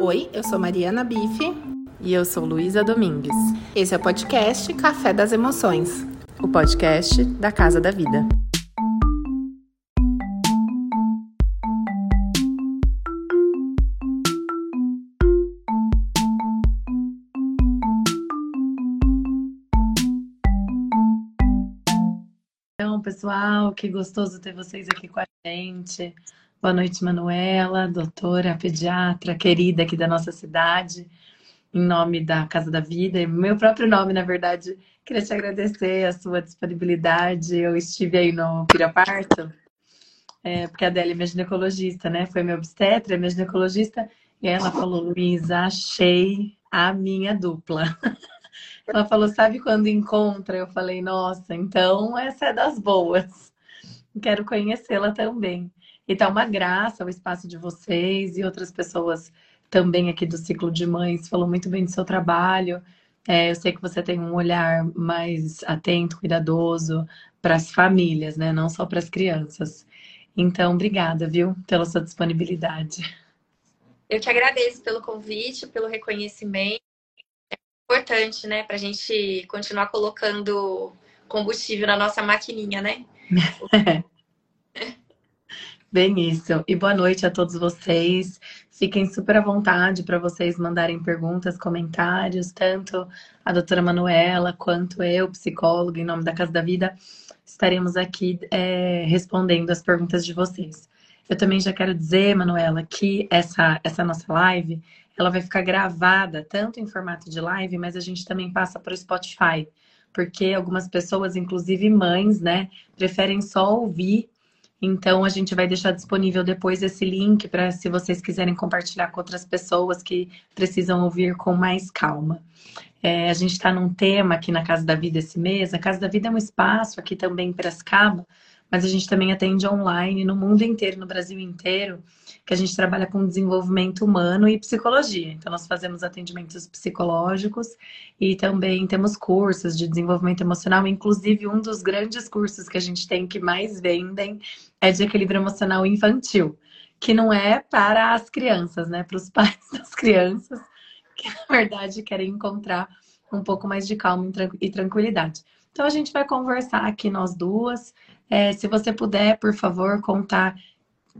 Oi, eu sou Mariana Bife. E eu sou Luísa Domingues. Esse é o podcast Café das Emoções o podcast da Casa da Vida. Então, pessoal, que gostoso ter vocês aqui com a gente. Boa noite, Manuela, doutora, pediatra, querida aqui da nossa cidade, em nome da Casa da Vida, e meu próprio nome, na verdade, queria te agradecer a sua disponibilidade. Eu estive aí no Piraparto, é, porque a Adélia é minha ginecologista, né? Foi minha obstetra, minha ginecologista, e ela falou, Luísa, achei a minha dupla. Ela falou, sabe quando encontra? Eu falei, nossa, então essa é das boas. Quero conhecê-la também. E tá uma graça o espaço de vocês e outras pessoas também aqui do Ciclo de Mães falou muito bem do seu trabalho. É, eu sei que você tem um olhar mais atento, cuidadoso para as famílias, né? Não só para as crianças. Então, obrigada, viu, pela sua disponibilidade. Eu que agradeço pelo convite, pelo reconhecimento. É importante, né, para a gente continuar colocando combustível na nossa maquininha, né? Bem isso. E boa noite a todos vocês. Fiquem super à vontade para vocês mandarem perguntas, comentários, tanto a doutora Manuela quanto eu, psicóloga, em nome da Casa da Vida, estaremos aqui é, respondendo as perguntas de vocês. Eu também já quero dizer, Manuela, que essa, essa nossa live ela vai ficar gravada tanto em formato de live, mas a gente também passa para o Spotify, porque algumas pessoas, inclusive mães, né, preferem só ouvir então, a gente vai deixar disponível depois esse link para se vocês quiserem compartilhar com outras pessoas que precisam ouvir com mais calma. É, a gente está num tema aqui na Casa da Vida esse mês. A Casa da Vida é um espaço aqui também em Piracicaba, mas a gente também atende online no mundo inteiro, no Brasil inteiro que a gente trabalha com desenvolvimento humano e psicologia. Então, nós fazemos atendimentos psicológicos e também temos cursos de desenvolvimento emocional. Inclusive, um dos grandes cursos que a gente tem que mais vendem é de equilíbrio emocional infantil, que não é para as crianças, né? Para os pais das crianças, que na verdade querem encontrar um pouco mais de calma e tranquilidade. Então, a gente vai conversar aqui nós duas. É, se você puder, por favor, contar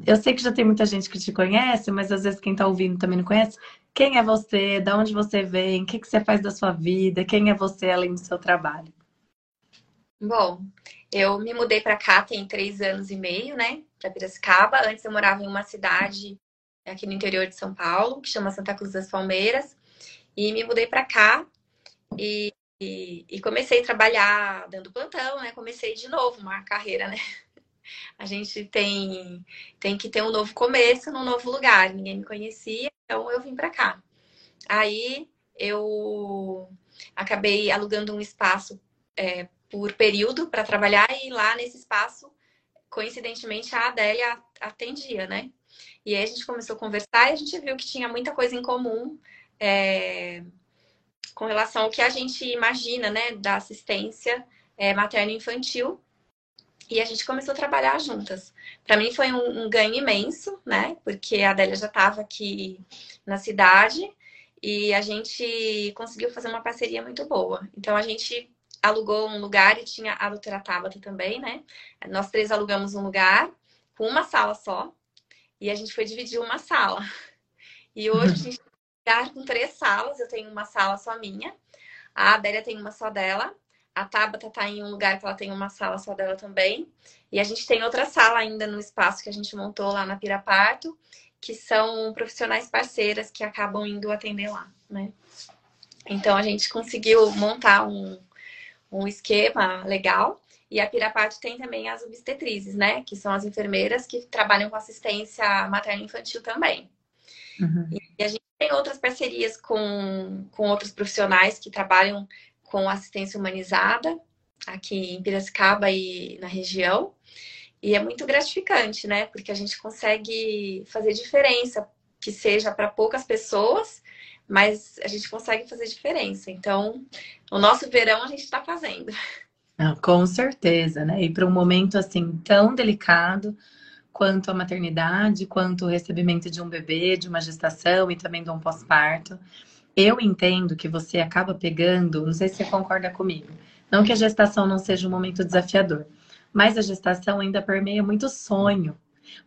eu sei que já tem muita gente que te conhece, mas às vezes quem está ouvindo também não conhece. Quem é você? De onde você vem? O que, que você faz da sua vida? Quem é você além do seu trabalho? Bom, eu me mudei para cá tem três anos e meio, né? Para Piracicaba. Antes eu morava em uma cidade aqui no interior de São Paulo, que chama Santa Cruz das Palmeiras. E me mudei para cá e, e, e, comecei a trabalhar dando plantão, né? Comecei de novo uma carreira, né? A gente tem, tem que ter um novo começo num novo lugar. Ninguém me conhecia, então eu vim para cá. Aí eu acabei alugando um espaço é, por período para trabalhar e lá nesse espaço, coincidentemente, a Adélia atendia, né? E aí a gente começou a conversar e a gente viu que tinha muita coisa em comum é, com relação ao que a gente imagina, né, da assistência é, materno-infantil e a gente começou a trabalhar juntas. Para mim foi um, um, ganho imenso, né? Porque a Adélia já estava aqui na cidade e a gente conseguiu fazer uma parceria muito boa. Então a gente alugou um lugar e tinha a doutora Tabata também, né? Nós três alugamos um lugar com uma sala só e a gente foi dividir uma sala. E hoje a gente com três salas. Eu tenho uma sala só minha, a Adélia tem uma só dela a Tabata tá em um lugar que ela tem uma sala só dela também. E a gente tem outra sala ainda no espaço que a gente montou lá na Piraparto, que são profissionais parceiras que acabam indo atender lá, né? Então a gente conseguiu montar um, um esquema legal. E a Piraparto tem também as obstetrizes, né? Que são as enfermeiras que trabalham com assistência materno-infantil também. Uhum. E a gente tem outras parcerias com, com outros profissionais que trabalham com assistência humanizada aqui em Piracicaba e na região. E é muito gratificante, né? Porque a gente consegue fazer diferença, que seja para poucas pessoas, mas a gente consegue fazer diferença. Então, o nosso verão a gente está fazendo. com certeza, né? E para um momento assim tão delicado, quanto a maternidade, quanto o recebimento de um bebê, de uma gestação e também de um pós-parto. Eu entendo que você acaba pegando, não sei se você concorda comigo, não que a gestação não seja um momento desafiador, mas a gestação ainda permeia muito sonho,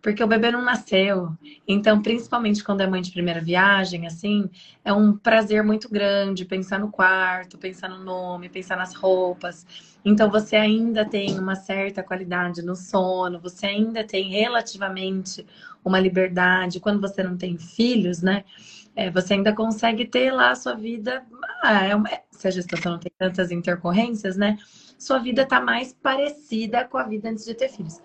porque o bebê não nasceu. Então, principalmente quando é mãe de primeira viagem, assim, é um prazer muito grande pensar no quarto, pensar no nome, pensar nas roupas. Então, você ainda tem uma certa qualidade no sono, você ainda tem relativamente uma liberdade. Quando você não tem filhos, né? É, você ainda consegue ter lá a sua vida. Ah, é uma, se a gestação não tem tantas intercorrências, né? Sua vida tá mais parecida com a vida antes de ter filhos.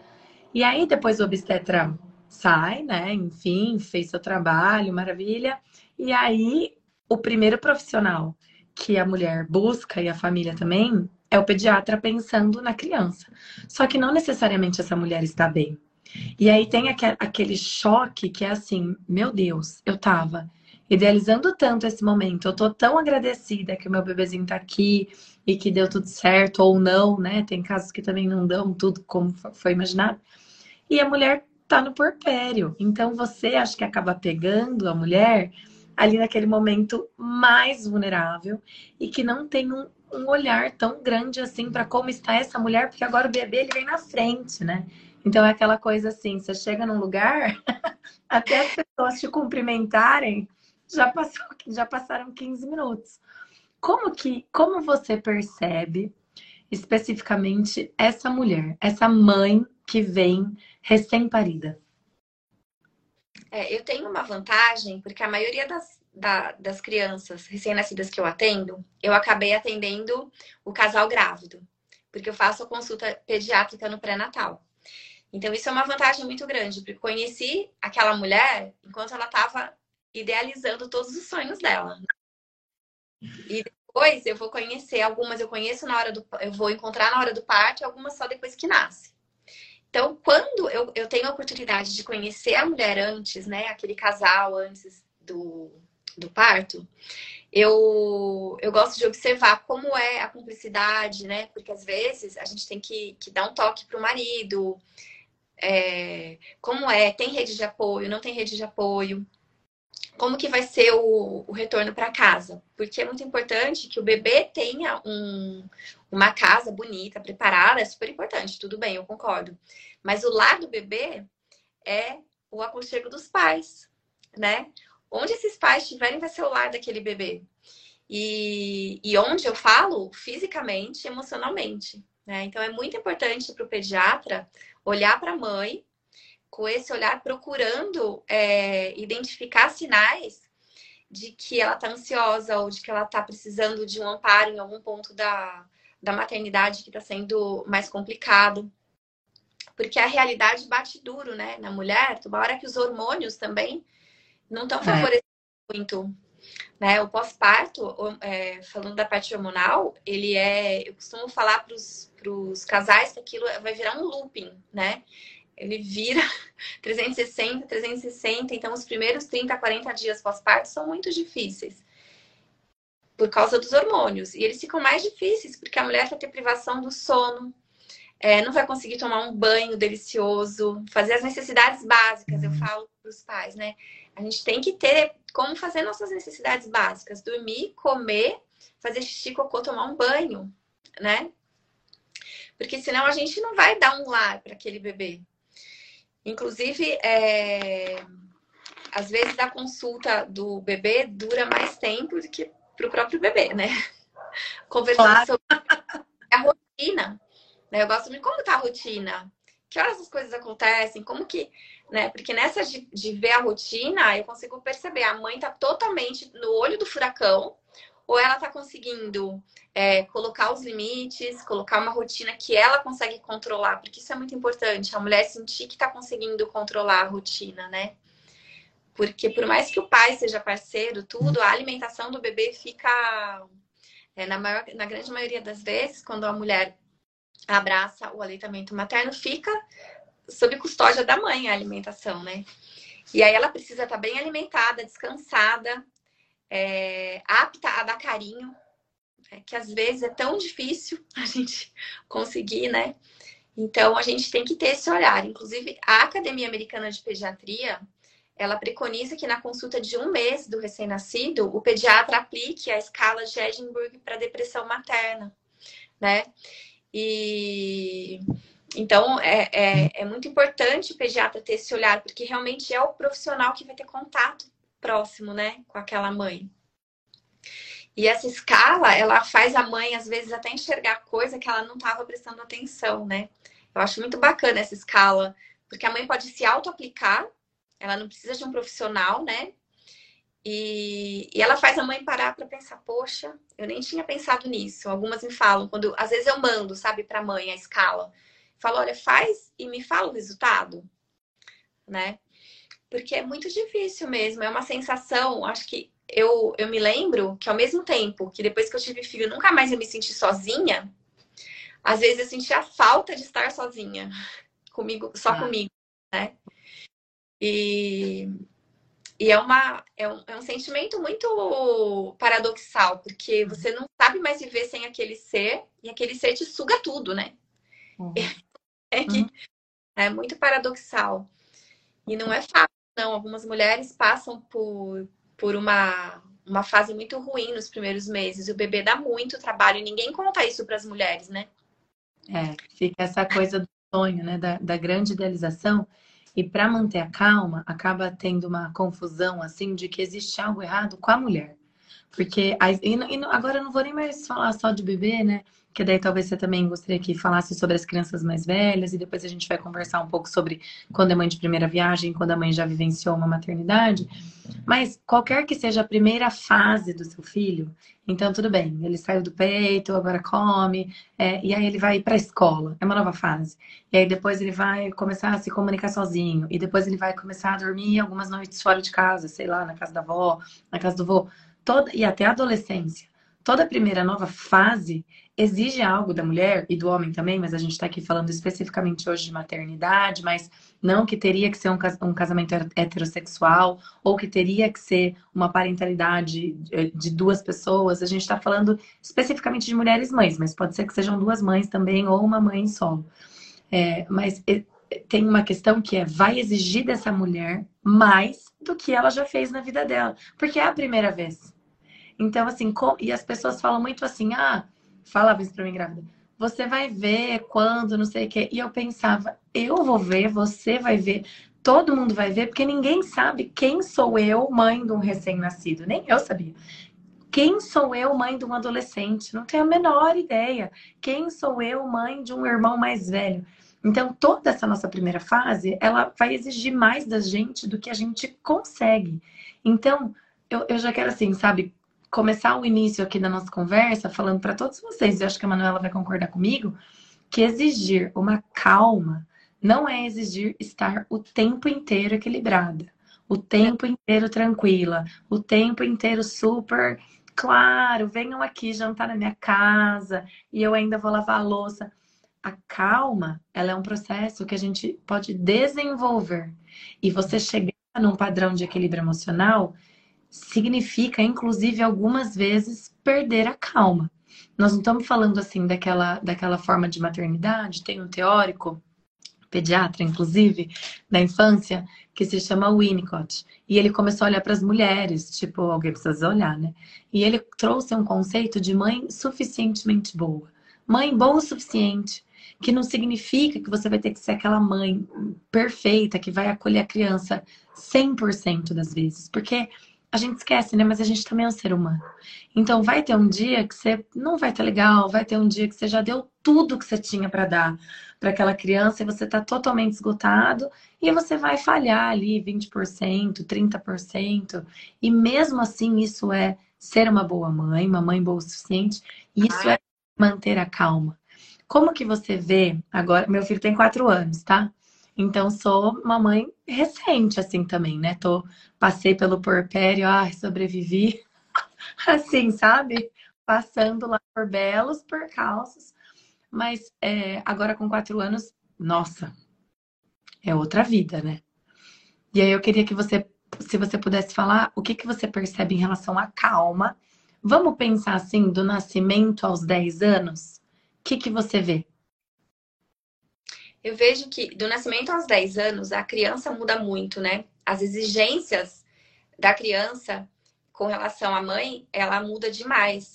E aí depois o obstetra sai, né? Enfim, fez seu trabalho, maravilha. E aí o primeiro profissional que a mulher busca e a família também é o pediatra pensando na criança. Só que não necessariamente essa mulher está bem. E aí tem aquele choque que é assim, meu Deus, eu tava idealizando tanto esse momento, eu tô tão agradecida que o meu bebezinho tá aqui e que deu tudo certo ou não, né? Tem casos que também não dão tudo como foi imaginado e a mulher tá no porpério. Então você acha que acaba pegando a mulher ali naquele momento mais vulnerável e que não tem um, um olhar tão grande assim para como está essa mulher, porque agora o bebê ele vem na frente, né? Então é aquela coisa assim, você chega num lugar, até as pessoas te cumprimentarem, já, passou, já passaram 15 minutos. Como que, como você percebe especificamente essa mulher, essa mãe que vem recém-parida? É, eu tenho uma vantagem, porque a maioria das, da, das crianças recém-nascidas que eu atendo, eu acabei atendendo o casal grávido, porque eu faço a consulta pediátrica no pré-natal. Então, isso é uma vantagem muito grande, porque conheci aquela mulher enquanto ela estava idealizando todos os sonhos dela. E depois eu vou conhecer algumas, eu conheço na hora do. Eu vou encontrar na hora do parto, algumas só depois que nasce. Então, quando eu, eu tenho a oportunidade de conhecer a mulher antes, né, aquele casal antes do, do parto, eu, eu gosto de observar como é a cumplicidade, né? Porque às vezes a gente tem que, que dar um toque para o marido. É, como é? Tem rede de apoio? Não tem rede de apoio? Como que vai ser o, o retorno para casa? Porque é muito importante que o bebê tenha um, uma casa bonita, preparada, é super importante, tudo bem, eu concordo. Mas o lar do bebê é o aconchego dos pais, né? Onde esses pais estiverem vai ser o lar daquele bebê. E, e onde eu falo fisicamente, emocionalmente. Né? Então é muito importante para o pediatra olhar para a mãe com esse olhar procurando é, identificar sinais de que ela está ansiosa ou de que ela está precisando de um amparo em algum ponto da, da maternidade que está sendo mais complicado. Porque a realidade bate duro, né, na mulher, uma hora que os hormônios também não estão favorecendo é. muito. Né? O pós-parto, é, falando da parte hormonal, ele é. Eu costumo falar para os casais que aquilo vai virar um looping, né? Ele vira 360, 360. Então, os primeiros 30, 40 dias pós-parto são muito difíceis por causa dos hormônios. E eles ficam mais difíceis, porque a mulher vai ter privação do sono, é, não vai conseguir tomar um banho delicioso, fazer as necessidades básicas, eu uhum. falo para os pais, né? A gente tem que ter como fazer nossas necessidades básicas: dormir, comer, fazer xixi, cocô, tomar um banho, né? Porque senão a gente não vai dar um lar para aquele bebê. Inclusive, é... às vezes a consulta do bebê dura mais tempo do que para o próprio bebê, né? Conversando claro. sobre a rotina. Né? Eu gosto de como tá a rotina, que horas as coisas acontecem, como que, né? Porque nessa de, de ver a rotina, eu consigo perceber a mãe tá totalmente no olho do furacão, ou ela tá conseguindo é, colocar os limites, colocar uma rotina que ela consegue controlar, porque isso é muito importante, a mulher sentir que tá conseguindo controlar a rotina, né? Porque por mais que o pai seja parceiro, tudo, a alimentação do bebê fica. É, na, maior, na grande maioria das vezes, quando a mulher abraça o aleitamento materno, fica sob custódia da mãe a alimentação, né? E aí ela precisa estar bem alimentada, descansada, é, apta a dar carinho, né? que às vezes é tão difícil a gente conseguir, né? Então, a gente tem que ter esse olhar. Inclusive, a Academia Americana de Pediatria, ela preconiza que na consulta de um mês do recém-nascido, o pediatra aplique a escala de Edinburgh para depressão materna, né? E então é, é, é, muito importante o pediatra ter esse olhar, porque realmente é o profissional que vai ter contato próximo, né, com aquela mãe. E essa escala, ela faz a mãe, às vezes, até enxergar coisa que ela não estava prestando atenção, né? Eu acho muito bacana essa escala, porque a mãe pode se auto-aplicar, ela não precisa de um profissional, né? E, e ela faz a mãe parar para pensar, poxa, eu nem tinha pensado nisso. Algumas me falam, quando às vezes eu mando, sabe, para a mãe a escala. Falo, olha, faz e me fala o resultado, né? Porque é muito difícil mesmo, é uma sensação, acho que eu, eu me lembro que ao mesmo tempo que depois que eu tive filho, nunca mais eu me senti sozinha, às vezes eu sentia falta de estar sozinha, comigo, só ah. comigo, né? E, e é, uma, é, um, é um sentimento muito paradoxal, porque você não sabe mais viver sem aquele ser, e aquele ser te suga tudo, né? Uhum. É, que, uhum. é muito paradoxal. E não é fácil, não. Algumas mulheres passam por, por uma, uma fase muito ruim nos primeiros meses. O bebê dá muito trabalho e ninguém conta isso para as mulheres, né? É, fica essa coisa do sonho, né? Da, da grande idealização. E para manter a calma, acaba tendo uma confusão assim de que existe algo errado com a mulher. Porque e, e agora eu não vou nem mais falar só de bebê, né? Que daí talvez você também gostaria que falasse sobre as crianças mais velhas e depois a gente vai conversar um pouco sobre quando é mãe de primeira viagem, quando a mãe já vivenciou uma maternidade. Mas qualquer que seja a primeira fase do seu filho, então tudo bem, ele saiu do peito, agora come, é, e aí ele vai para a escola, é uma nova fase. E aí depois ele vai começar a se comunicar sozinho, e depois ele vai começar a dormir algumas noites fora de casa, sei lá, na casa da avó, na casa do vô, toda, e até a adolescência. Toda primeira nova fase exige algo da mulher e do homem também, mas a gente está aqui falando especificamente hoje de maternidade, mas não que teria que ser um casamento heterossexual ou que teria que ser uma parentalidade de duas pessoas. A gente está falando especificamente de mulheres mães, mas pode ser que sejam duas mães também ou uma mãe solo. É, mas tem uma questão que é vai exigir dessa mulher mais do que ela já fez na vida dela, porque é a primeira vez. Então, assim, com... e as pessoas falam muito assim, ah, falava isso pra mim grávida. Você vai ver quando, não sei o quê. E eu pensava, eu vou ver, você vai ver, todo mundo vai ver, porque ninguém sabe quem sou eu, mãe de um recém-nascido. Nem eu sabia. Quem sou eu, mãe de um adolescente? Não tenho a menor ideia. Quem sou eu, mãe de um irmão mais velho? Então, toda essa nossa primeira fase, ela vai exigir mais da gente do que a gente consegue. Então, eu, eu já quero, assim, sabe, começar o início aqui da nossa conversa falando para todos vocês, e acho que a Manuela vai concordar comigo, que exigir uma calma não é exigir estar o tempo inteiro equilibrada, o tempo inteiro tranquila, o tempo inteiro super claro, venham aqui jantar na minha casa e eu ainda vou lavar a louça. A calma, ela é um processo que a gente pode desenvolver. E você chegar num padrão de equilíbrio emocional significa, inclusive, algumas vezes perder a calma. Nós não estamos falando assim daquela, daquela forma de maternidade, tem um teórico, pediatra, inclusive, da infância, que se chama Winnicott. E ele começou a olhar para as mulheres, tipo, alguém precisa olhar, né? E ele trouxe um conceito de mãe suficientemente boa. Mãe boa o suficiente, que não significa que você vai ter que ser aquela mãe perfeita que vai acolher a criança 100% das vezes, porque a gente esquece, né? Mas a gente também é um ser humano. Então vai ter um dia que você não vai estar legal, vai ter um dia que você já deu tudo que você tinha para dar para aquela criança e você está totalmente esgotado e você vai falhar ali 20%, 30%. E mesmo assim, isso é ser uma boa mãe, uma mãe boa o suficiente, isso é manter a calma. Como que você vê agora? Meu filho tem quatro anos, tá? Então, sou uma mãe recente, assim, também, né? Tô, passei pelo porpério, ai, sobrevivi. assim, sabe? Passando lá por belos percalços. Mas é, agora com quatro anos, nossa, é outra vida, né? E aí eu queria que você, se você pudesse falar, o que, que você percebe em relação à calma. Vamos pensar assim, do nascimento aos 10 anos? O que, que você vê? Eu vejo que do nascimento aos 10 anos, a criança muda muito, né? As exigências da criança com relação à mãe, ela muda demais.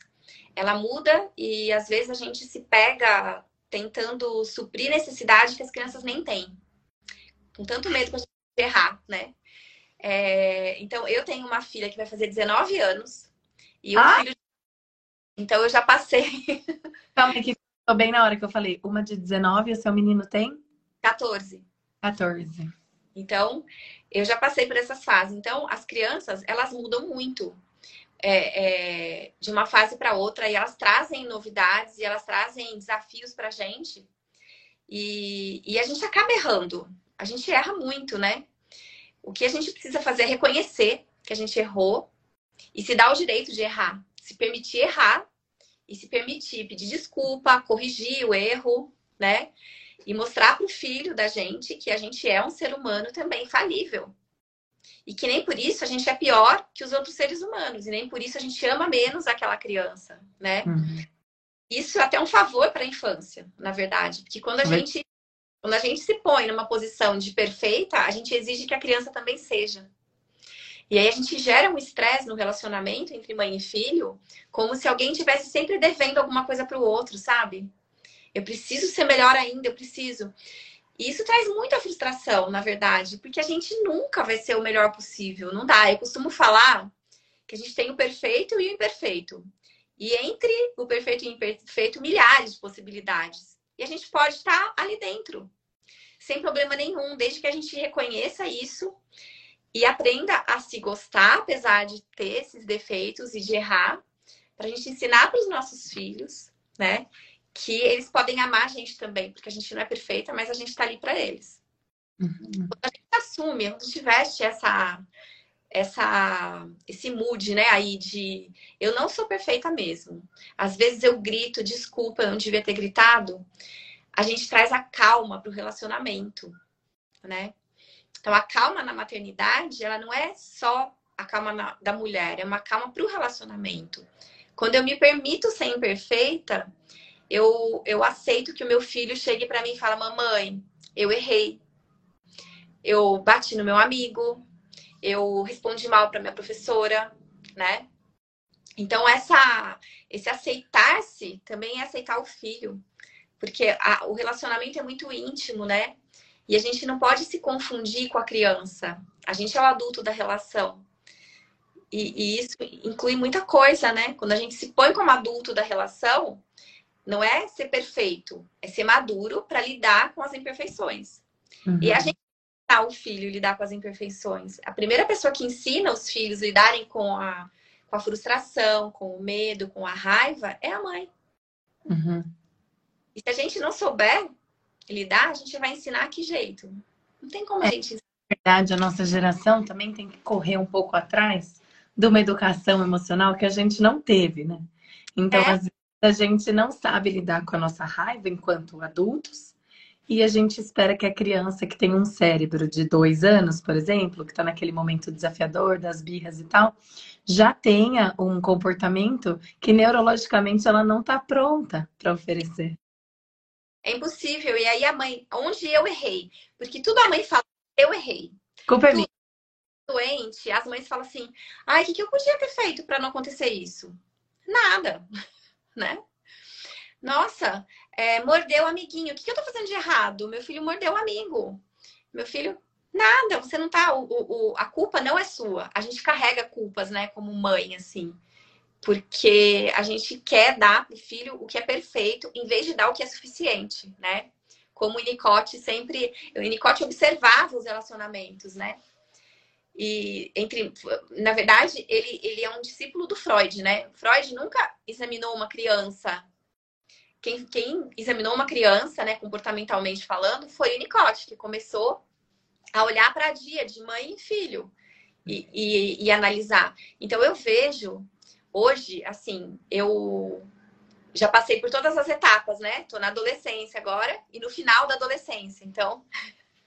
Ela muda e às vezes a gente se pega tentando suprir necessidade que as crianças nem têm. Com tanto medo que a gente errar, né? É, então, eu tenho uma filha que vai fazer 19 anos e um ah? filho. Então, eu já passei. Calma que tô bem na hora que eu falei. Uma de 19 e o seu menino tem? 14. 14. Então, eu já passei por essas fases. Então, as crianças, elas mudam muito. É, é, de uma fase para outra e elas trazem novidades e elas trazem desafios para a gente e, e a gente acaba errando. A gente erra muito, né? O que a gente precisa fazer é reconhecer que a gente errou e se dar o direito de errar, se permitir errar e se permitir pedir desculpa, corrigir o erro, né? E mostrar para o filho da gente que a gente é um ser humano também falível. E que nem por isso a gente é pior que os outros seres humanos. E nem por isso a gente ama menos aquela criança, né? Uhum. Isso é até um favor para a infância, na verdade. Porque quando a gente quando a gente se põe numa posição de perfeita, a gente exige que a criança também seja. E aí a gente gera um estresse no relacionamento entre mãe e filho, como se alguém tivesse sempre devendo alguma coisa para o outro, sabe? Eu preciso ser melhor ainda, eu preciso. E isso traz muita frustração, na verdade, porque a gente nunca vai ser o melhor possível. Não dá. Eu costumo falar que a gente tem o perfeito e o imperfeito. E entre o perfeito e o imperfeito, milhares de possibilidades. E a gente pode estar ali dentro, sem problema nenhum, desde que a gente reconheça isso e aprenda a se gostar, apesar de ter esses defeitos e de errar, para a gente ensinar para os nossos filhos, né? Que eles podem amar a gente também, porque a gente não é perfeita, mas a gente está ali para eles. Uhum. Quando a gente assume, quando a gente veste essa, essa, esse mood, né, aí de eu não sou perfeita mesmo. Às vezes eu grito, desculpa, eu não devia ter gritado. A gente traz a calma para o relacionamento, né? Então a calma na maternidade, ela não é só a calma na, da mulher, é uma calma para o relacionamento. Quando eu me permito ser imperfeita, eu, eu aceito que o meu filho chegue para mim e fale: Mamãe, eu errei. Eu bati no meu amigo, eu respondi mal para minha professora, né? Então, essa, esse aceitar-se também é aceitar o filho, porque a, o relacionamento é muito íntimo, né? E a gente não pode se confundir com a criança. A gente é o adulto da relação. E, e isso inclui muita coisa, né? Quando a gente se põe como adulto da relação, não é ser perfeito, é ser maduro para lidar com as imperfeições. Uhum. E a gente o filho lidar com as imperfeições. A primeira pessoa que ensina os filhos a lidarem com a, com a frustração, com o medo, com a raiva, é a mãe. Uhum. E se a gente não souber lidar, a gente vai ensinar que jeito. Não tem como é, a gente ensinar. verdade, a nossa geração também tem que correr um pouco atrás de uma educação emocional que a gente não teve, né? Então, é. às vezes, a gente não sabe lidar com a nossa raiva enquanto adultos e a gente espera que a criança que tem um cérebro de dois anos, por exemplo, que está naquele momento desafiador das birras e tal, já tenha um comportamento que neurologicamente ela não está pronta para oferecer. É impossível. E aí a mãe, onde eu errei? Porque tudo a mãe fala, eu errei. Culpa é minha. Doente, as mães falam assim, ai, o que, que eu podia ter feito para não acontecer isso? Nada, né? Nossa, é, mordeu o amiguinho. O que, que eu tô fazendo de errado? Meu filho mordeu o amigo. Meu filho, nada, você não tá. O, o, a culpa não é sua. A gente carrega culpas, né, como mãe, assim. Porque a gente quer dar pro filho o que é perfeito, em vez de dar o que é suficiente, né? Como o Winnicott sempre. O Winnicott observava os relacionamentos, né? E entre, na verdade, ele, ele é um discípulo do Freud, né? Freud nunca examinou uma criança quem, quem examinou uma criança, né, comportamentalmente falando, foi o Winnicott, que começou a olhar para a dia de mãe e filho e, e, e analisar. Então eu vejo hoje, assim, eu já passei por todas as etapas, né? Tô na adolescência agora e no final da adolescência, então.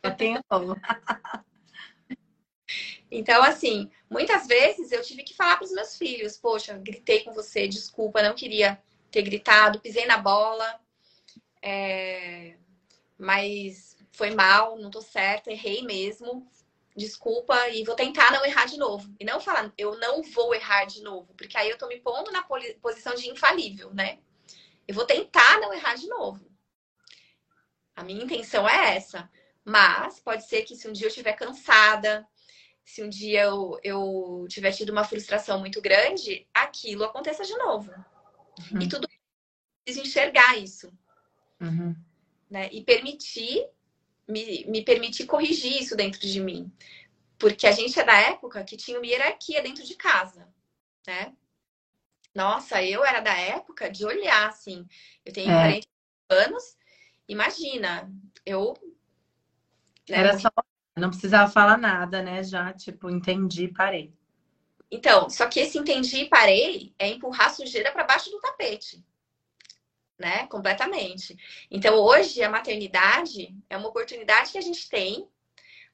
Eu tenho Então, assim, muitas vezes eu tive que falar para os meus filhos: Poxa, gritei com você, desculpa, não queria ter gritado, pisei na bola. É... Mas foi mal, não tô certa, errei mesmo. Desculpa e vou tentar não errar de novo. E não falar, eu não vou errar de novo, porque aí eu tô me pondo na posição de infalível, né? Eu vou tentar não errar de novo. A minha intenção é essa. Mas pode ser que se um dia eu estiver cansada, se um dia eu, eu tiver tido uma frustração muito grande, aquilo aconteça de novo. Uhum. E tudo preciso enxergar isso. Uhum. Né? E permitir, me, me permitir corrigir isso dentro de mim. Porque a gente é da época que tinha uma hierarquia dentro de casa, né? Nossa, eu era da época de olhar, assim. Eu tenho é. 40 anos, imagina, eu. Né, era só. Não precisava falar nada, né? Já, tipo, entendi parei. Então, só que esse entendi e parei é empurrar sujeira para baixo do tapete. Né? Completamente. Então, hoje, a maternidade é uma oportunidade que a gente tem,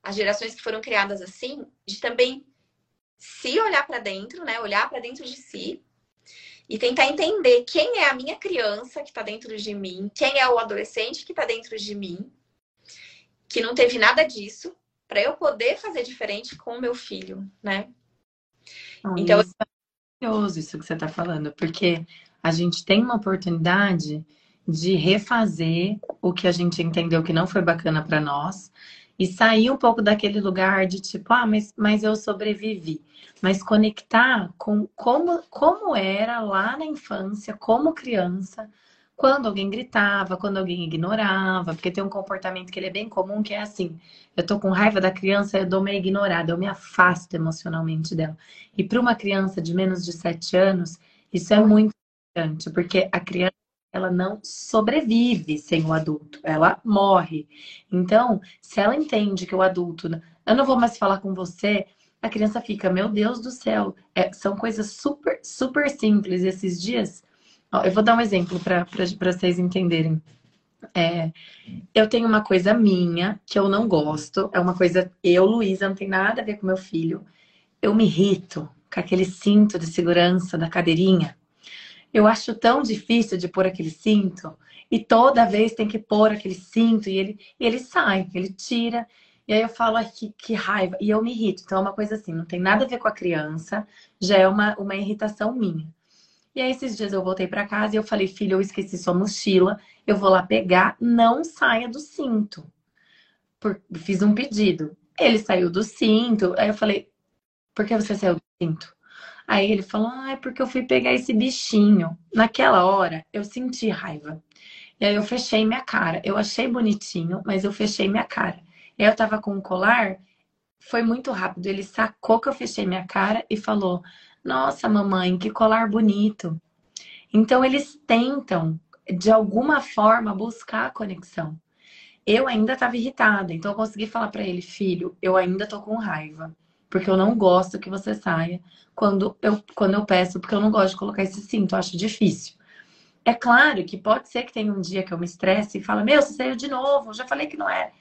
as gerações que foram criadas assim, de também se olhar para dentro, né? Olhar para dentro de si e tentar entender quem é a minha criança que está dentro de mim, quem é o adolescente que está dentro de mim, que não teve nada disso, para eu poder fazer diferente com o meu filho, né? então, isso é maravilhoso isso que você está falando, porque a gente tem uma oportunidade de refazer o que a gente entendeu que não foi bacana para nós e sair um pouco daquele lugar de tipo, ah, mas, mas eu sobrevivi. Mas conectar com como, como era lá na infância, como criança, quando alguém gritava, quando alguém ignorava, porque tem um comportamento que ele é bem comum, que é assim: eu tô com raiva da criança, eu dou uma ignorada, eu me afasto emocionalmente dela. E para uma criança de menos de 7 anos, isso é muito importante, porque a criança ela não sobrevive sem o adulto, ela morre. Então, se ela entende que o adulto, eu não vou mais falar com você, a criança fica, meu Deus do céu, é, são coisas super, super simples. Esses dias, eu vou dar um exemplo para vocês entenderem. É, eu tenho uma coisa minha que eu não gosto, é uma coisa, eu, Luísa, não tem nada a ver com meu filho. Eu me irrito com aquele cinto de segurança da cadeirinha. Eu acho tão difícil de pôr aquele cinto. E toda vez tem que pôr aquele cinto e ele, e ele sai, ele tira. E aí eu falo, que, que raiva. E eu me irrito. Então é uma coisa assim, não tem nada a ver com a criança, já é uma, uma irritação minha. E aí esses dias eu voltei para casa e eu falei, filho, eu esqueci sua mochila, eu vou lá pegar, não saia do cinto. Por... Fiz um pedido. Ele saiu do cinto. Aí eu falei, por que você saiu do cinto? Aí ele falou: ah, é porque eu fui pegar esse bichinho. Naquela hora, eu senti raiva. E aí eu fechei minha cara. Eu achei bonitinho, mas eu fechei minha cara. E aí eu tava com um colar, foi muito rápido. Ele sacou que eu fechei minha cara e falou: Nossa, mamãe, que colar bonito. Então eles tentam, de alguma forma, buscar a conexão. Eu ainda estava irritada, então eu consegui falar para ele: Filho, eu ainda tô com raiva porque eu não gosto que você saia quando eu, quando eu peço, porque eu não gosto de colocar esse cinto, eu acho difícil. É claro que pode ser que tenha um dia que eu me estresse e fala, meu, você saiu de novo, já falei que não é.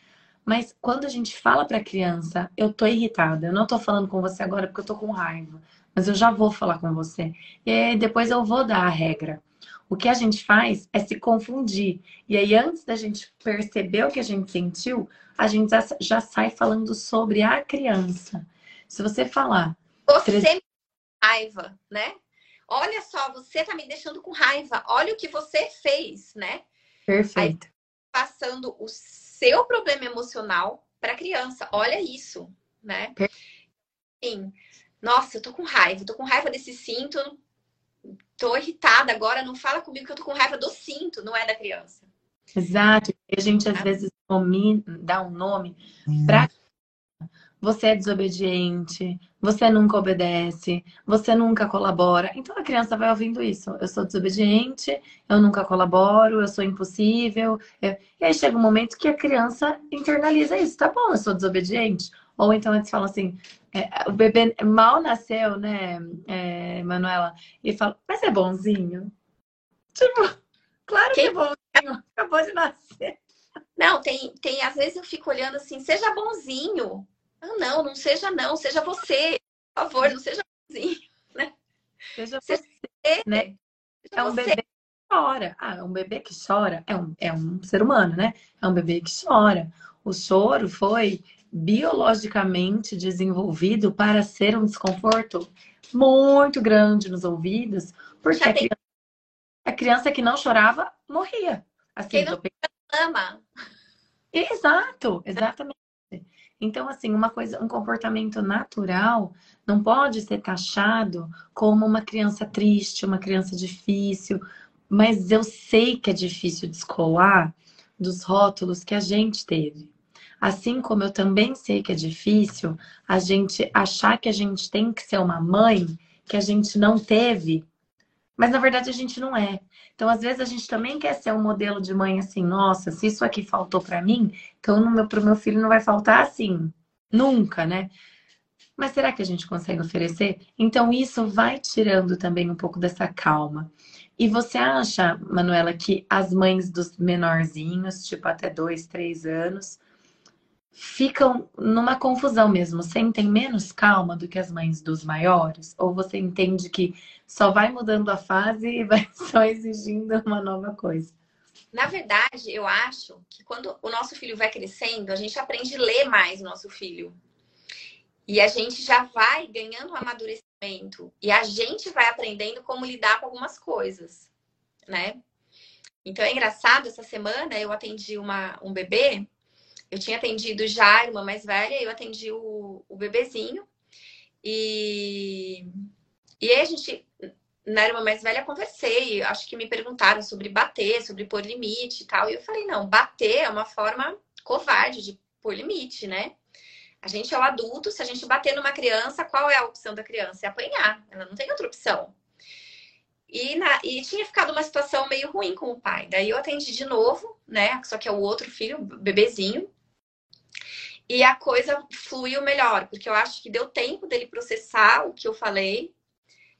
Mas quando a gente fala para a criança, eu tô irritada, eu não tô falando com você agora porque eu tô com raiva, mas eu já vou falar com você. E aí depois eu vou dar a regra. O que a gente faz é se confundir. E aí, antes da gente perceber o que a gente sentiu, a gente já sai falando sobre a criança. Se você falar. Você me raiva, né? Olha só, você tá me deixando com raiva. Olha o que você fez, né? Perfeito. Aí, passando o seu problema emocional para a criança. Olha isso, né? Sim. Nossa, eu tô com raiva, tô com raiva desse cinto, tô irritada agora, não fala comigo que eu tô com raiva do cinto, não é da criança. Exato. A gente às vezes dá um nome para você é desobediente, você nunca obedece, você nunca colabora. Então a criança vai ouvindo isso. Eu sou desobediente, eu nunca colaboro, eu sou impossível. E aí chega um momento que a criança internaliza isso. Tá bom, eu sou desobediente. Ou então eles falam assim, é, o bebê mal nasceu, né, é, Manuela? E fala, mas é bonzinho. Tipo, claro que é bonzinho, acabou de nascer. Não, tem, tem, às vezes eu fico olhando assim, seja bonzinho. Ah, não, não seja não, seja você. Por favor, não seja assim, né? Seja você, né? Seja é um você. bebê que chora. Ah, um bebê que chora é um, é um ser humano, né? É um bebê que chora. O choro foi biologicamente desenvolvido para ser um desconforto muito grande nos ouvidos, porque a criança, a criança, que não chorava morria. Assim, Quem não ama. Exato, exatamente. Então, assim, uma coisa, um comportamento natural não pode ser taxado como uma criança triste, uma criança difícil, mas eu sei que é difícil descolar dos rótulos que a gente teve. Assim como eu também sei que é difícil a gente achar que a gente tem que ser uma mãe que a gente não teve, mas na verdade a gente não é. Então, às vezes a gente também quer ser um modelo de mãe assim, nossa, se isso aqui faltou para mim, então no meu, pro meu filho não vai faltar assim, nunca, né? Mas será que a gente consegue oferecer? Então, isso vai tirando também um pouco dessa calma. E você acha, Manuela, que as mães dos menorzinhos, tipo até dois, três anos, ficam numa confusão mesmo, sentem menos calma do que as mães dos maiores? Ou você entende que só vai mudando a fase e vai só exigindo uma nova coisa? Na verdade, eu acho que quando o nosso filho vai crescendo, a gente aprende a ler mais o nosso filho. E a gente já vai ganhando um amadurecimento. E a gente vai aprendendo como lidar com algumas coisas, né? Então é engraçado, essa semana eu atendi uma, um bebê, eu tinha atendido já a irmã mais velha, eu atendi o, o bebezinho. E, e aí a gente, na irmã mais velha, conversei, acho que me perguntaram sobre bater, sobre pôr limite e tal. E eu falei, não, bater é uma forma covarde de pôr limite, né? A gente é o adulto, se a gente bater numa criança, qual é a opção da criança? É apanhar. Ela não tem outra opção. E, na, e tinha ficado uma situação meio ruim com o pai. Daí eu atendi de novo, né? Só que é o outro filho, bebezinho. E a coisa fluiu melhor, porque eu acho que deu tempo dele processar o que eu falei,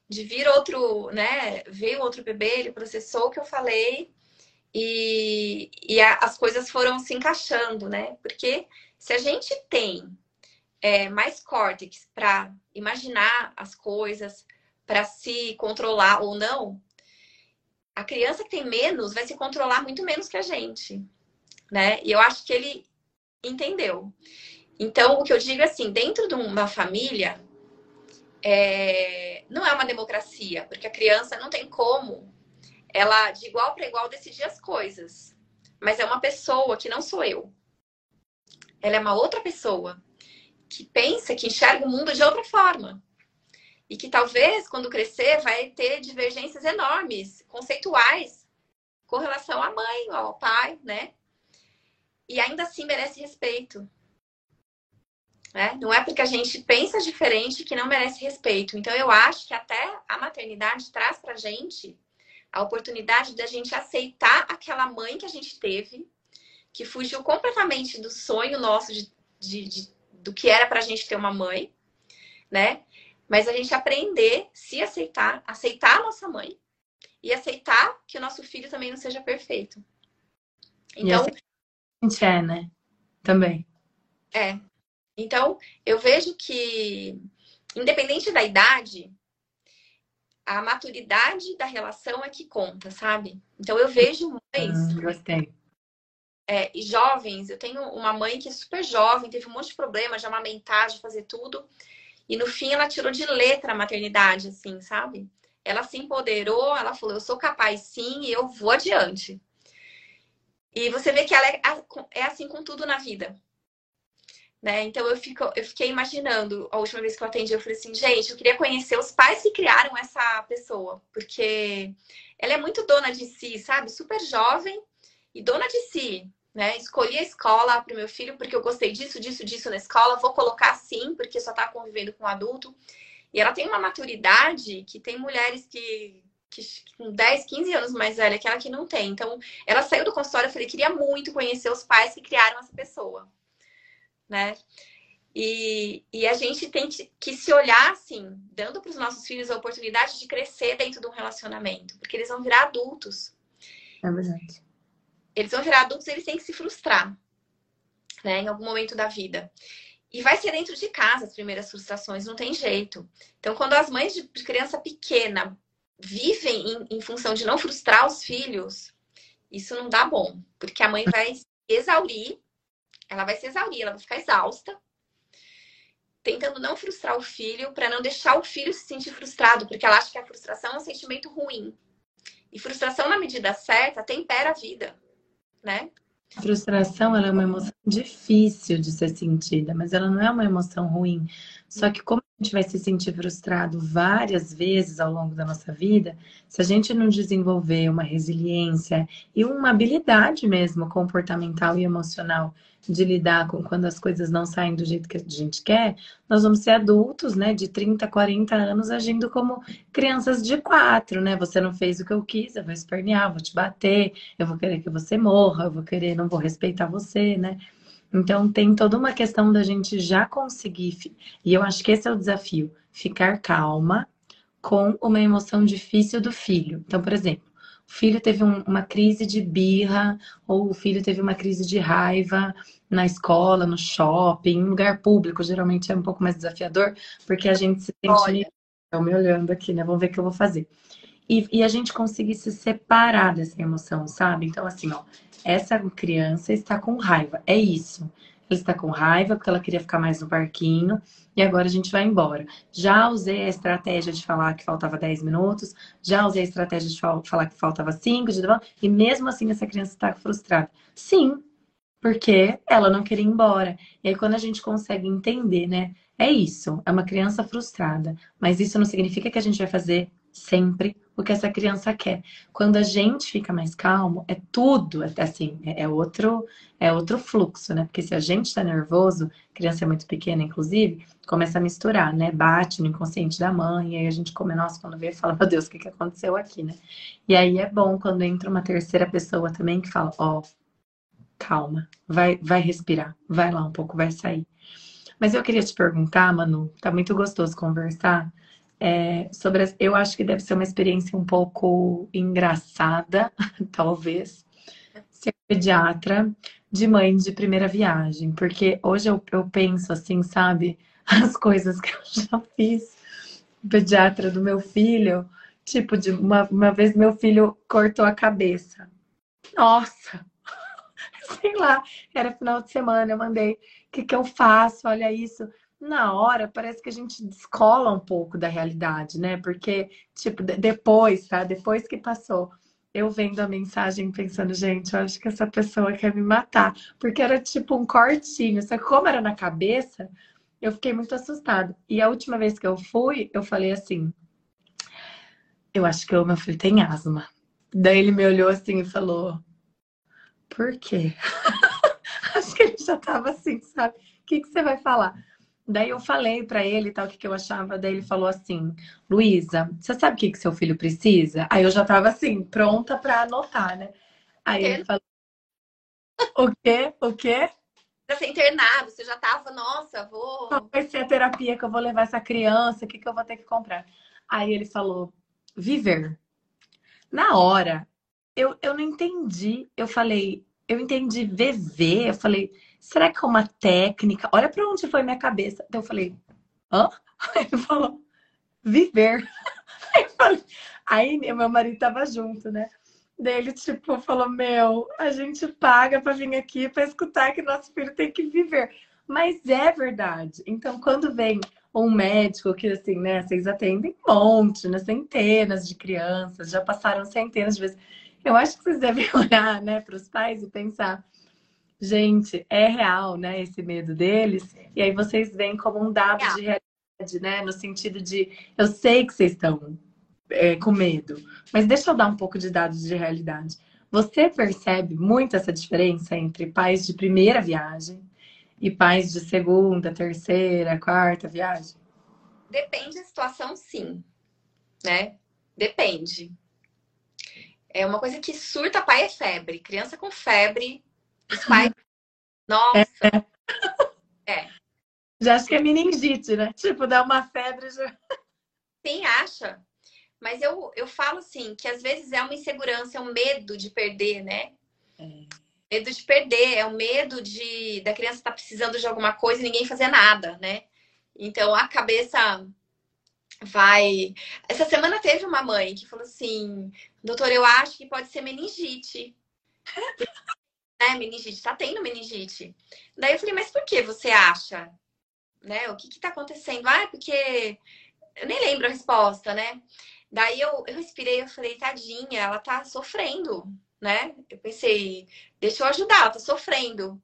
de vir outro, né? Veio outro bebê, ele processou o que eu falei e, e a, as coisas foram se encaixando, né? Porque se a gente tem é, mais córtex para imaginar as coisas, para se controlar ou não, a criança que tem menos vai se controlar muito menos que a gente, né? E eu acho que ele entendeu. Então, o que eu digo é assim, dentro de uma família, é... não é uma democracia, porque a criança não tem como ela, de igual para igual, decidir as coisas. Mas é uma pessoa que não sou eu. Ela é uma outra pessoa que pensa, que enxerga o mundo de outra forma. E que talvez, quando crescer, vai ter divergências enormes, conceituais, com relação à mãe, ao pai, né? E ainda assim merece respeito. Né? Não é porque a gente pensa diferente que não merece respeito. Então, eu acho que até a maternidade traz pra gente a oportunidade da gente aceitar aquela mãe que a gente teve, que fugiu completamente do sonho nosso de, de, de do que era pra gente ter uma mãe, né? Mas a gente aprender, se aceitar, aceitar a nossa mãe e aceitar que o nosso filho também não seja perfeito. Então, a gente é, né? Também. É. Então, eu vejo que independente da idade, a maturidade da relação é que conta, sabe? Então eu vejo mães. Hum, gostei é, e jovens. Eu tenho uma mãe que é super jovem, teve um monte de problema de amamentar, de fazer tudo. E no fim ela tirou de letra a maternidade, assim, sabe? Ela se empoderou, ela falou: Eu sou capaz sim e eu vou adiante. E você vê que ela é, é assim com tudo na vida. Né? Então eu, fico, eu fiquei imaginando, a última vez que eu atendi, eu falei assim, gente, eu queria conhecer os pais que criaram essa pessoa, porque ela é muito dona de si, sabe? Super jovem e dona de si né? Escolhi a escola para o meu filho porque eu gostei disso, disso, disso na escola. Vou colocar sim, porque só está convivendo com um adulto. E ela tem uma maturidade que tem mulheres que, que com 10, 15 anos mais velha que ela que não tem. Então, ela saiu do consultório, eu falei, queria muito conhecer os pais que criaram essa pessoa, né? E, e a gente tem que, que se olhar assim, dando para os nossos filhos a oportunidade de crescer dentro de um relacionamento, porque eles vão virar adultos. É verdade eles vão virar adultos, eles têm que se frustrar, né, em algum momento da vida. E vai ser dentro de casa as primeiras frustrações, não tem jeito. Então, quando as mães de criança pequena vivem em, em função de não frustrar os filhos, isso não dá bom, porque a mãe vai exaurir ela vai se exaurir, ela vai ficar exausta, tentando não frustrar o filho, para não deixar o filho se sentir frustrado, porque ela acha que a frustração é um sentimento ruim. E frustração na medida certa tempera a vida, né? Frustração ela é uma emoção difícil de ser sentida, mas ela não é uma emoção ruim. Só que como a gente vai se sentir frustrado várias vezes ao longo da nossa vida, se a gente não desenvolver uma resiliência e uma habilidade mesmo comportamental e emocional de lidar com quando as coisas não saem do jeito que a gente quer, nós vamos ser adultos, né, de 30, 40 anos agindo como crianças de 4, né? Você não fez o que eu quis, eu vou espernear, vou te bater, eu vou querer que você morra, eu vou querer, não vou respeitar você, né? Então tem toda uma questão da gente já conseguir, e eu acho que esse é o desafio, ficar calma com uma emoção difícil do filho. Então, por exemplo, o filho teve um, uma crise de birra, ou o filho teve uma crise de raiva na escola, no shopping, em lugar público, geralmente é um pouco mais desafiador, porque a gente se sente. Olha. Estão me olhando aqui, né? Vamos ver o que eu vou fazer. E, e, a gente conseguir se separar dessa emoção, sabe? Então, assim, ó, essa criança está com raiva. É isso. Ela está com raiva porque ela queria ficar mais no parquinho e agora a gente vai embora. Já usei a estratégia de falar que faltava 10 minutos, já usei a estratégia de falar que faltava 5, e mesmo assim essa criança está frustrada. Sim, porque ela não queria ir embora. E aí quando a gente consegue entender, né? É isso, é uma criança frustrada, mas isso não significa que a gente vai fazer sempre o que essa criança quer. Quando a gente fica mais calmo, é tudo, é assim, é, é outro, é outro fluxo, né? Porque se a gente tá nervoso, criança é muito pequena, inclusive, começa a misturar, né? Bate no inconsciente da mãe, e aí a gente come, nossa, quando vê, fala, meu Deus, o que, que aconteceu aqui, né? E aí é bom quando entra uma terceira pessoa também que fala, ó, oh, calma, vai, vai respirar, vai lá um pouco, vai sair. Mas eu queria te perguntar, Manu, tá muito gostoso conversar é, sobre as, eu acho que deve ser uma experiência um pouco engraçada, talvez, ser pediatra de mãe de primeira viagem, porque hoje eu, eu penso assim, sabe, as coisas que eu já fiz. Pediatra do meu filho, tipo, de uma, uma vez meu filho cortou a cabeça. Nossa! Sei lá, era final de semana, eu mandei, o que, que eu faço? Olha isso na hora parece que a gente descola um pouco da realidade, né? Porque, tipo, depois, tá? Depois que passou, eu vendo a mensagem pensando, gente, eu acho que essa pessoa quer me matar. Porque era tipo um cortinho, só que como era na cabeça, eu fiquei muito assustada. E a última vez que eu fui, eu falei assim: eu acho que o meu filho tem asma. Daí ele me olhou assim e falou: por quê? acho que ele já tava assim, sabe? O que, que você vai falar? Daí eu falei para ele tal o que, que eu achava. Daí ele falou assim: Luísa, você sabe o que, que seu filho precisa? Aí eu já tava assim, pronta para anotar, né? Aí ele falou: O quê? O quê? Pra ser internado, você já tava, nossa, vou. Vai ser a terapia que eu vou levar essa criança, o que, que eu vou ter que comprar? Aí ele falou: Viver. Na hora, eu, eu não entendi. Eu falei: Eu entendi viver. Eu falei será que é uma técnica? Olha para onde foi minha cabeça. Então eu falei, hã? Aí ele falou, viver. Aí, eu falei, aí meu marido tava junto, né? Daí ele, tipo, falou: Meu, a gente paga para vir aqui para escutar que nosso filho tem que viver. Mas é verdade. Então, quando vem um médico que, assim, né, vocês atendem um monte, né, centenas de crianças, já passaram centenas de vezes. Eu acho que vocês devem olhar, né, para os pais e pensar: gente, é real, né, esse medo deles. E aí vocês veem como um dado de realidade, né, no sentido de eu sei que vocês estão é, com medo, mas deixa eu dar um pouco de dados de realidade. Você percebe muito essa diferença entre pais de primeira viagem e pais de segunda, terceira, quarta viagem? Depende da situação, sim, né? Depende. É uma coisa que surta pai é febre. Criança com febre os pais. Nossa! É. é. Já acho que é meningite, né? Tipo, dá uma febre já. Sim, acha. Mas eu, eu falo assim, que às vezes é uma insegurança, é um medo de perder, né? É. Medo de perder, é o medo de da criança estar tá precisando de alguma coisa e ninguém fazer nada, né? Então a cabeça vai. Essa semana teve uma mãe que falou assim: doutor, eu acho que pode ser meningite. Né, meningite, tá tendo meningite. Daí eu falei, mas por que você acha? Né? O que que tá acontecendo? Ah, é porque eu nem lembro a resposta, né? Daí eu, eu respirei, eu falei, tadinha, ela tá sofrendo, né? Eu pensei, deixa eu ajudar, ela tá sofrendo.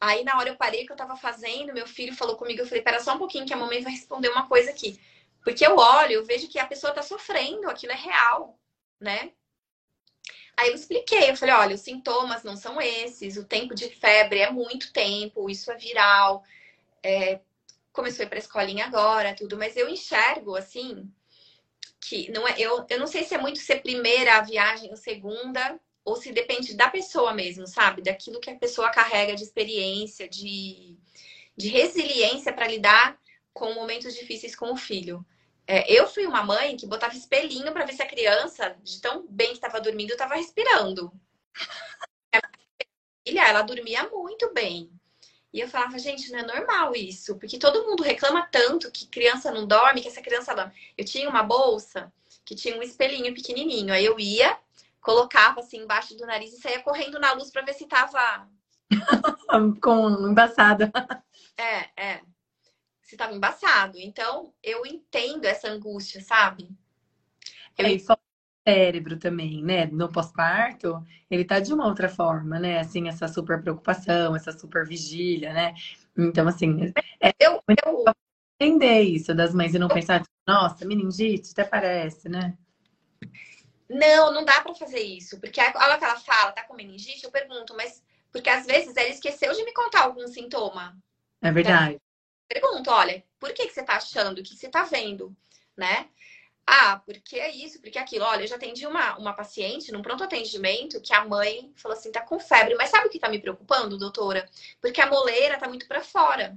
Aí na hora eu parei o que eu tava fazendo, meu filho falou comigo, eu falei, pera só um pouquinho que a mamãe vai responder uma coisa aqui. Porque eu olho, eu vejo que a pessoa tá sofrendo, aquilo é real, né? Aí eu expliquei, eu falei, olha, os sintomas não são esses, o tempo de febre é muito tempo, isso é viral, é, começou a ir pra escolinha agora, tudo, mas eu enxergo, assim, que não é, eu, eu não sei se é muito ser primeira a viagem ou segunda, ou se depende da pessoa mesmo, sabe? Daquilo que a pessoa carrega de experiência, de, de resiliência para lidar com momentos difíceis com o filho. É, eu fui uma mãe que botava espelhinho para ver se a criança, de tão bem que estava dormindo, estava respirando. Filha, ela dormia muito bem. E eu falava, gente, não é normal isso, porque todo mundo reclama tanto que criança não dorme, que essa criança dorme. Eu tinha uma bolsa que tinha um espelhinho pequenininho, aí eu ia, colocava assim embaixo do nariz e saía correndo na luz para ver se tava com embaçada. É, é se estava embaçado. Então, eu entendo essa angústia, sabe? Eu... É, e fora o cérebro também, né? No pós-parto, ele tá de uma outra forma, né? Assim, essa super preocupação, essa super vigília, né? Então, assim, é eu, eu... entender isso das mães e não pensar, nossa, meningite, até parece, né? Não, não dá para fazer isso. Porque a hora que ela fala, tá com meningite, eu pergunto, mas porque às vezes ela esqueceu de me contar algum sintoma. É verdade pergunto, olha, por que, que você tá achando? O que você tá vendo? Né? Ah, porque é isso, porque é aquilo. Olha, eu já atendi uma, uma paciente num pronto atendimento que a mãe falou assim, tá com febre. Mas sabe o que tá me preocupando, doutora? Porque a moleira tá muito para fora.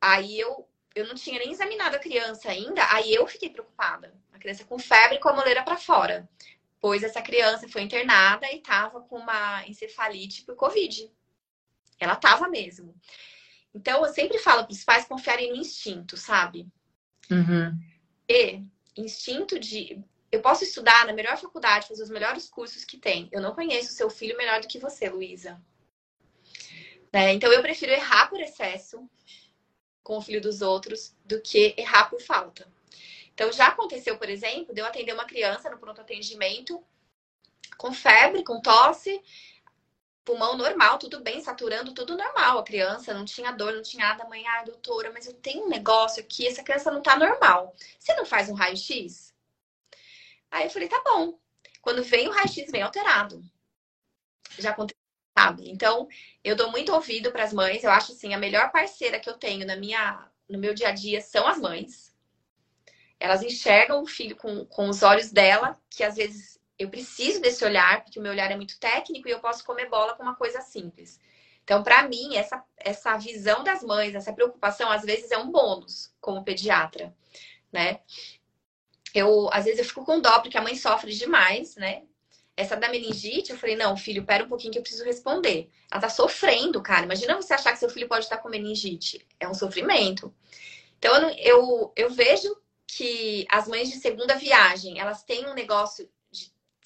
Aí eu, eu não tinha nem examinado a criança ainda, aí eu fiquei preocupada. A criança com febre com a moleira para fora. Pois essa criança foi internada e tava com uma encefalite por Covid. Ela tava mesmo. Então, eu sempre falo para os pais confiarem no instinto, sabe? Uhum. E instinto de. Eu posso estudar na melhor faculdade, fazer os melhores cursos que tem. Eu não conheço o seu filho melhor do que você, Luísa. Né? Então, eu prefiro errar por excesso com o filho dos outros do que errar por falta. Então, já aconteceu, por exemplo, de eu atender uma criança no pronto atendimento com febre, com tosse, pulmão normal, tudo bem, saturando, tudo normal. A criança não tinha dor, não tinha nada. Mãe, ai, doutora, mas eu tenho um negócio aqui, essa criança não tá normal. Você não faz um raio-x? Aí eu falei, tá bom. Quando vem o raio-x, vem alterado. Já aconteceu, sabe? Então, eu dou muito ouvido para as mães. Eu acho assim, a melhor parceira que eu tenho na minha, no meu dia a dia são as mães. Elas enxergam o filho com, com os olhos dela, que às vezes eu preciso desse olhar, porque o meu olhar é muito técnico e eu posso comer bola com uma coisa simples. Então, para mim, essa, essa visão das mães, essa preocupação, às vezes é um bônus como pediatra, né? Eu, às vezes, eu fico com dó porque a mãe sofre demais, né? Essa da meningite, eu falei, não, filho, pera um pouquinho que eu preciso responder. Ela tá sofrendo, cara. Imagina você achar que seu filho pode estar com meningite. É um sofrimento. Então, eu, eu, eu vejo que as mães de segunda viagem, elas têm um negócio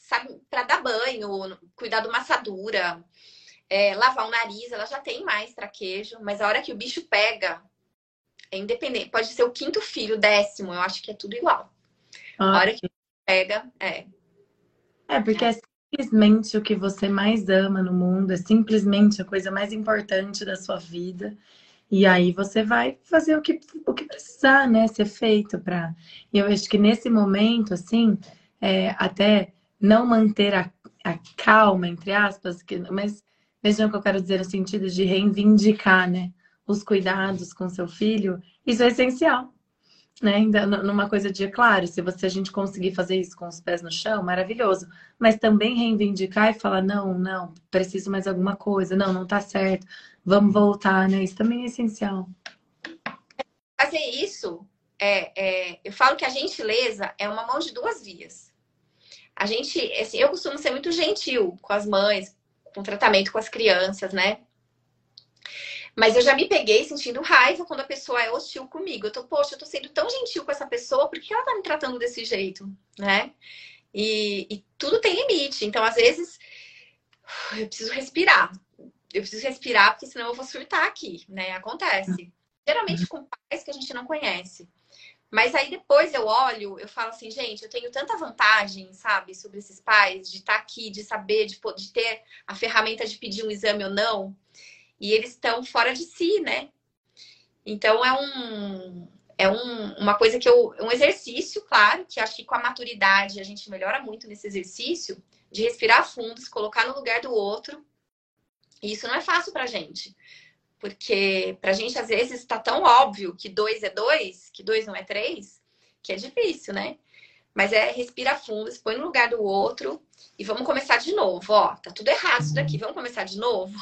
sabe, para dar banho, cuidar de uma assadura, é, lavar o nariz, ela já tem mais traquejo, mas a hora que o bicho pega, é independente. Pode ser o quinto filho, décimo, eu acho que é tudo igual. Ah, a hora que pega, é. É, porque é. é simplesmente o que você mais ama no mundo, é simplesmente a coisa mais importante da sua vida. E aí você vai fazer o que, o que precisar, né, ser feito para. E eu acho que nesse momento, assim, é, até não manter a, a calma, entre aspas, que, mas vejam o que eu quero dizer no sentido de reivindicar, né? Os cuidados com seu filho, isso é essencial. Né? Numa coisa de, claro, se você a gente conseguir fazer isso com os pés no chão, maravilhoso. Mas também reivindicar e falar, não, não, preciso mais alguma coisa, não, não tá certo, vamos voltar, né? Isso também é essencial. Fazer isso, é, é, eu falo que a gentileza é uma mão de duas vias a gente, assim, eu costumo ser muito gentil com as mães, com o tratamento com as crianças, né? Mas eu já me peguei sentindo raiva quando a pessoa é hostil comigo. Eu tô, poxa, eu tô sendo tão gentil com essa pessoa, por que ela tá me tratando desse jeito, né? E, e tudo tem limite. Então, às vezes, eu preciso respirar. Eu preciso respirar, porque senão eu vou surtar aqui, né? Acontece. Geralmente com pais que a gente não conhece. Mas aí depois eu olho, eu falo assim, gente, eu tenho tanta vantagem, sabe, sobre esses pais, de estar aqui, de saber, de, de ter a ferramenta de pedir um exame ou não. E eles estão fora de si, né? Então é um, é um, uma coisa que eu. Um exercício, claro, que acho que com a maturidade a gente melhora muito nesse exercício, de respirar fundo, se colocar no lugar do outro. E isso não é fácil pra gente. Porque pra gente, às vezes, está tão óbvio que dois é dois, que dois não é três, que é difícil, né? Mas é respira fundo, se põe no lugar do outro e vamos começar de novo. Ó, tá tudo errado isso daqui, vamos começar de novo,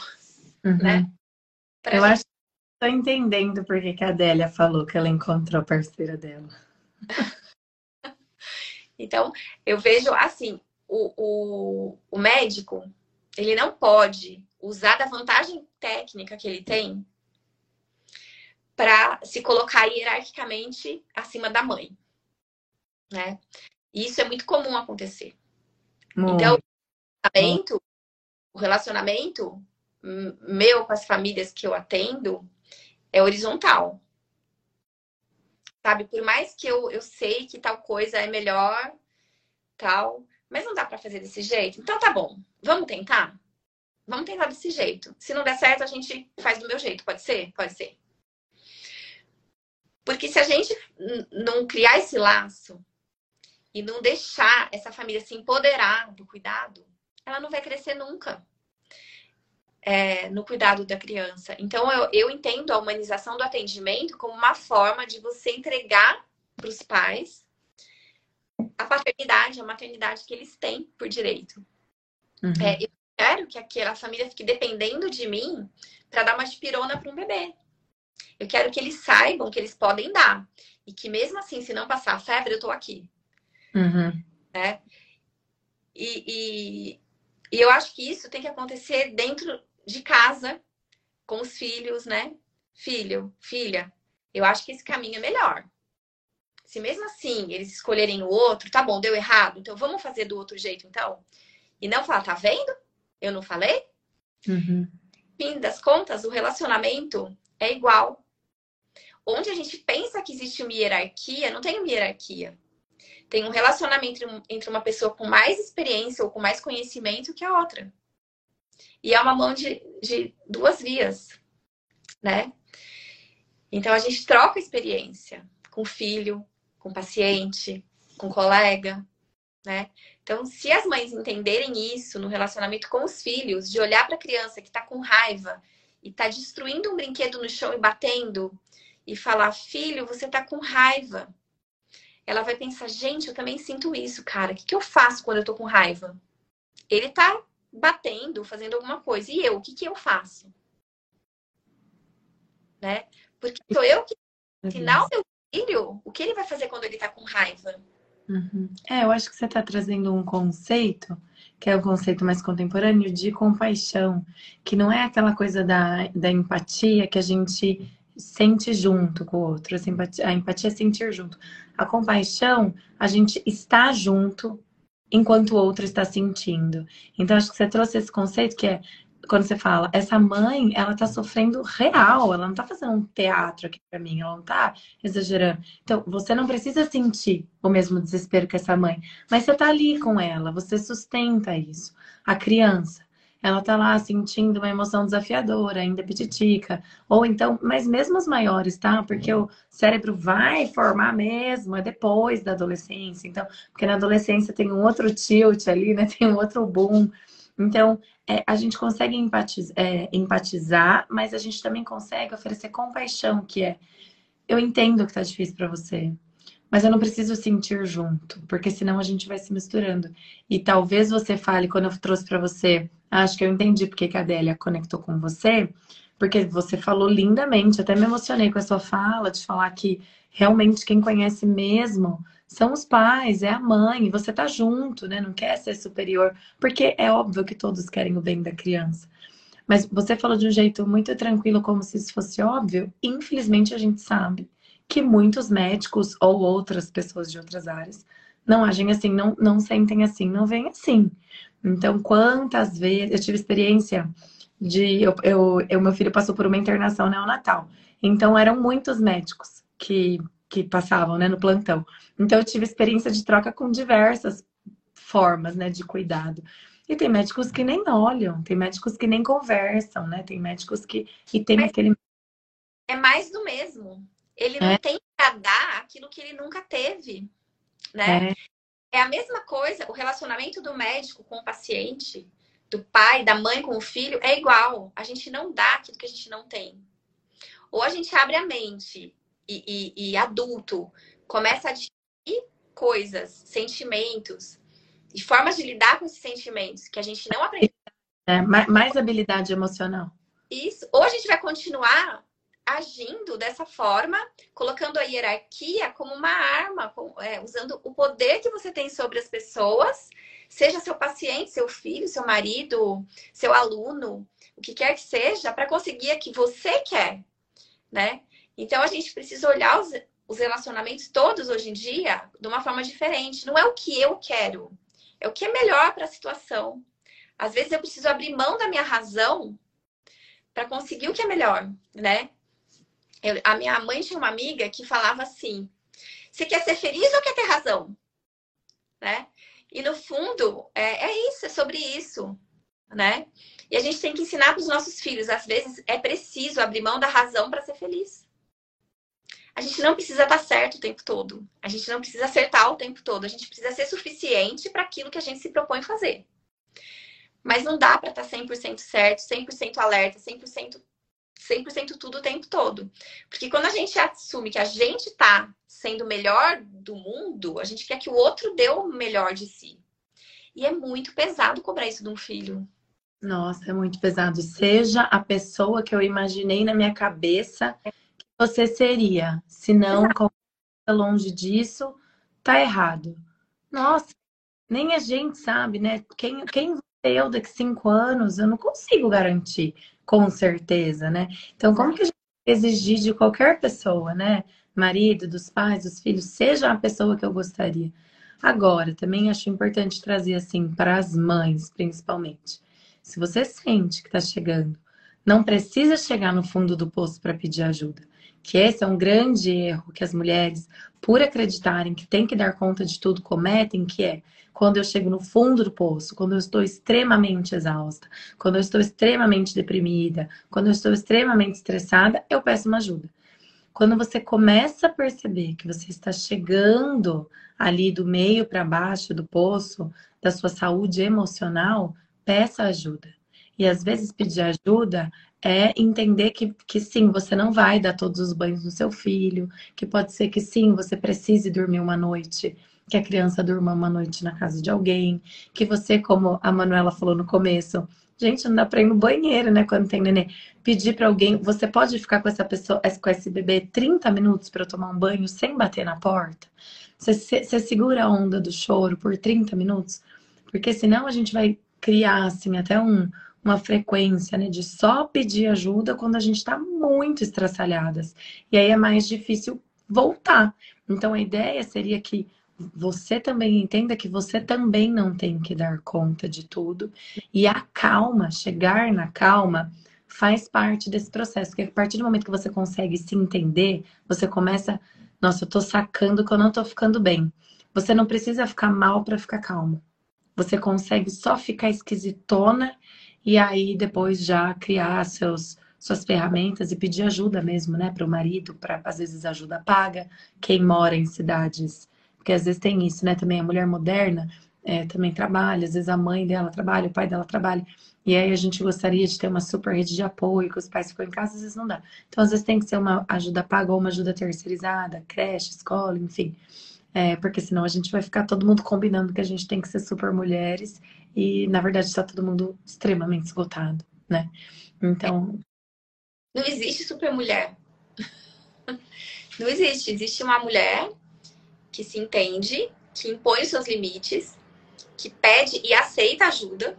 uhum. né? Pra Eu gente... acho Tô entendendo por que a Adélia falou que ela encontrou a parceira dela. então, eu vejo assim, o, o, o médico, ele não pode usar da vantagem técnica que ele tem para se colocar hierarquicamente acima da mãe, né? E isso é muito comum acontecer. Muito. Então, o relacionamento, o relacionamento meu com as famílias que eu atendo é horizontal. Sabe, por mais que eu, eu sei que tal coisa é melhor, tal, mas não dá para fazer desse jeito. Então tá bom, vamos tentar? Vamos tentar desse jeito. Se não der certo, a gente faz do meu jeito. Pode ser? Pode ser. Porque se a gente não criar esse laço e não deixar essa família se empoderar do cuidado, ela não vai crescer nunca é, no cuidado da criança. Então, eu, eu entendo a humanização do atendimento como uma forma de você entregar para os pais a paternidade, a maternidade que eles têm por direito. Uhum. É, eu quero que aquela família fique dependendo de mim para dar uma espirona para um bebê. Eu quero que eles saibam que eles podem dar. E que mesmo assim, se não passar a febre, eu estou aqui. Uhum. Né? E, e, e, eu acho que isso tem que acontecer dentro de casa com os filhos, né? Filho, filha, eu acho que esse caminho é melhor. Se mesmo assim eles escolherem o outro, tá bom, deu errado, então vamos fazer do outro jeito, então. E não falar, tá vendo? Eu não falei? Uhum. Fim das contas, o relacionamento é igual. Onde a gente pensa que existe uma hierarquia, não tem uma hierarquia. Tem um relacionamento entre uma pessoa com mais experiência ou com mais conhecimento que a outra. E é uma mão de, de duas vias, né? Então a gente troca experiência com filho, com paciente, com colega, né? Então, se as mães entenderem isso no relacionamento com os filhos, de olhar para a criança que está com raiva e está destruindo um brinquedo no chão e batendo, e falar, filho, você está com raiva. Ela vai pensar, gente, eu também sinto isso, cara. O que, que eu faço quando eu estou com raiva? Ele está batendo, fazendo alguma coisa. E eu, o que, que eu faço? Né? Porque sou eu que ensinar o meu filho o que ele vai fazer quando ele tá com raiva. Uhum. É, eu acho que você está trazendo um conceito, que é o um conceito mais contemporâneo, de compaixão, que não é aquela coisa da, da empatia que a gente sente junto com o outro. A empatia, a empatia é sentir junto. A compaixão, a gente está junto enquanto o outro está sentindo. Então, acho que você trouxe esse conceito que é quando você fala, essa mãe, ela tá sofrendo real, ela não tá fazendo um teatro aqui para mim, ela não tá exagerando. Então, você não precisa sentir o mesmo desespero que essa mãe, mas você tá ali com ela, você sustenta isso. A criança, ela tá lá sentindo uma emoção desafiadora, ainda pititica. Ou então, mas mesmo as maiores, tá? Porque o cérebro vai formar mesmo, é depois da adolescência. Então, porque na adolescência tem um outro tilt ali, né? Tem um outro boom. Então, é, a gente consegue empatizar, é, empatizar, mas a gente também consegue oferecer compaixão, que é eu entendo que tá difícil para você, mas eu não preciso sentir junto, porque senão a gente vai se misturando. E talvez você fale, quando eu trouxe para você, acho que eu entendi porque que a Adélia conectou com você, porque você falou lindamente, até me emocionei com a sua fala, de falar que realmente quem conhece mesmo são os pais, é a mãe, você tá junto, né? Não quer ser superior, porque é óbvio que todos querem o bem da criança. Mas você falou de um jeito muito tranquilo, como se isso fosse óbvio. Infelizmente, a gente sabe que muitos médicos ou outras pessoas de outras áreas não agem assim, não, não sentem assim, não veem assim. Então, quantas vezes eu tive experiência de. Eu, eu, eu, meu filho passou por uma internação neonatal. Então, eram muitos médicos que, que passavam né, no plantão. Então, eu tive experiência de troca com diversas formas né, de cuidado. E tem médicos que nem olham, tem médicos que nem conversam, né? Tem médicos que. E tem Mas aquele. É mais do mesmo. Ele não é. tem para dar aquilo que ele nunca teve, né? É. é a mesma coisa, o relacionamento do médico com o paciente, do pai, da mãe com o filho, é igual. A gente não dá aquilo que a gente não tem. Ou a gente abre a mente e, e, e adulto começa a adquirir coisas, sentimentos, e formas de lidar com esses sentimentos que a gente não aprende. É, mais habilidade emocional. Isso. Ou a gente vai continuar agindo dessa forma, colocando a hierarquia como uma arma, é, usando o poder que você tem sobre as pessoas, seja seu paciente, seu filho, seu marido, seu aluno, o que quer que seja, para conseguir o que você quer, né? Então a gente precisa olhar os, os relacionamentos todos hoje em dia de uma forma diferente. Não é o que eu quero, é o que é melhor para a situação. Às vezes eu preciso abrir mão da minha razão para conseguir o que é melhor, né? Eu, a minha mãe tinha uma amiga que falava assim: você quer ser feliz ou quer ter razão? Né? E no fundo, é, é isso, é sobre isso, né? E a gente tem que ensinar para os nossos filhos, às vezes é preciso abrir mão da razão para ser feliz. A gente não precisa estar certo o tempo todo. A gente não precisa acertar o tempo todo. A gente precisa ser suficiente para aquilo que a gente se propõe fazer. Mas não dá para estar 100% certo, 100% alerta, 100%, 100% tudo o tempo todo. Porque quando a gente assume que a gente está sendo o melhor do mundo, a gente quer que o outro dê o melhor de si. E é muito pesado cobrar isso de um filho. Nossa, é muito pesado. Seja a pessoa que eu imaginei na minha cabeça você seria. Se não, longe disso, tá errado. Nossa, nem a gente sabe, né? Quem, quem eu daqui cinco anos, eu não consigo garantir, com certeza, né? Então, como que a gente exigir de qualquer pessoa, né? Marido, dos pais, dos filhos, seja a pessoa que eu gostaria. Agora, também acho importante trazer assim para as mães, principalmente. Se você sente que está chegando, não precisa chegar no fundo do poço para pedir ajuda que esse é um grande erro que as mulheres, por acreditarem que tem que dar conta de tudo, cometem, que é quando eu chego no fundo do poço, quando eu estou extremamente exausta, quando eu estou extremamente deprimida, quando eu estou extremamente estressada, eu peço uma ajuda. Quando você começa a perceber que você está chegando ali do meio para baixo do poço da sua saúde emocional, peça ajuda. E às vezes pedir ajuda é entender que, que sim, você não vai dar todos os banhos no seu filho, que pode ser que sim, você precise dormir uma noite, que a criança durma uma noite na casa de alguém, que você, como a Manuela falou no começo, gente, não dá pra ir no banheiro, né, quando tem neném. Pedir para alguém, você pode ficar com essa pessoa, com esse bebê 30 minutos para tomar um banho sem bater na porta? Você, você segura a onda do choro por 30 minutos? Porque senão a gente vai criar, assim, até um, uma frequência né, de só pedir ajuda quando a gente está muito estraçalhadas. E aí é mais difícil voltar. Então a ideia seria que você também entenda que você também não tem que dar conta de tudo. E a calma, chegar na calma, faz parte desse processo. Porque a partir do momento que você consegue se entender, você começa, nossa, eu tô sacando que eu não tô ficando bem. Você não precisa ficar mal para ficar calmo. Você consegue só ficar esquisitona e aí depois já criar seus suas ferramentas e pedir ajuda mesmo, né, para o marido, para às vezes ajuda paga, quem mora em cidades, porque às vezes tem isso, né, também a mulher moderna é, também trabalha, às vezes a mãe dela trabalha, o pai dela trabalha, e aí a gente gostaria de ter uma super rede de apoio, que os pais ficam em casa, às vezes não dá. Então, às vezes tem que ser uma ajuda paga ou uma ajuda terceirizada, creche, escola, enfim. É, porque senão a gente vai ficar todo mundo combinando que a gente tem que ser super mulheres e na verdade está todo mundo extremamente esgotado, né? Então. Não existe super mulher. Não existe. Existe uma mulher que se entende, que impõe os seus limites, que pede e aceita ajuda,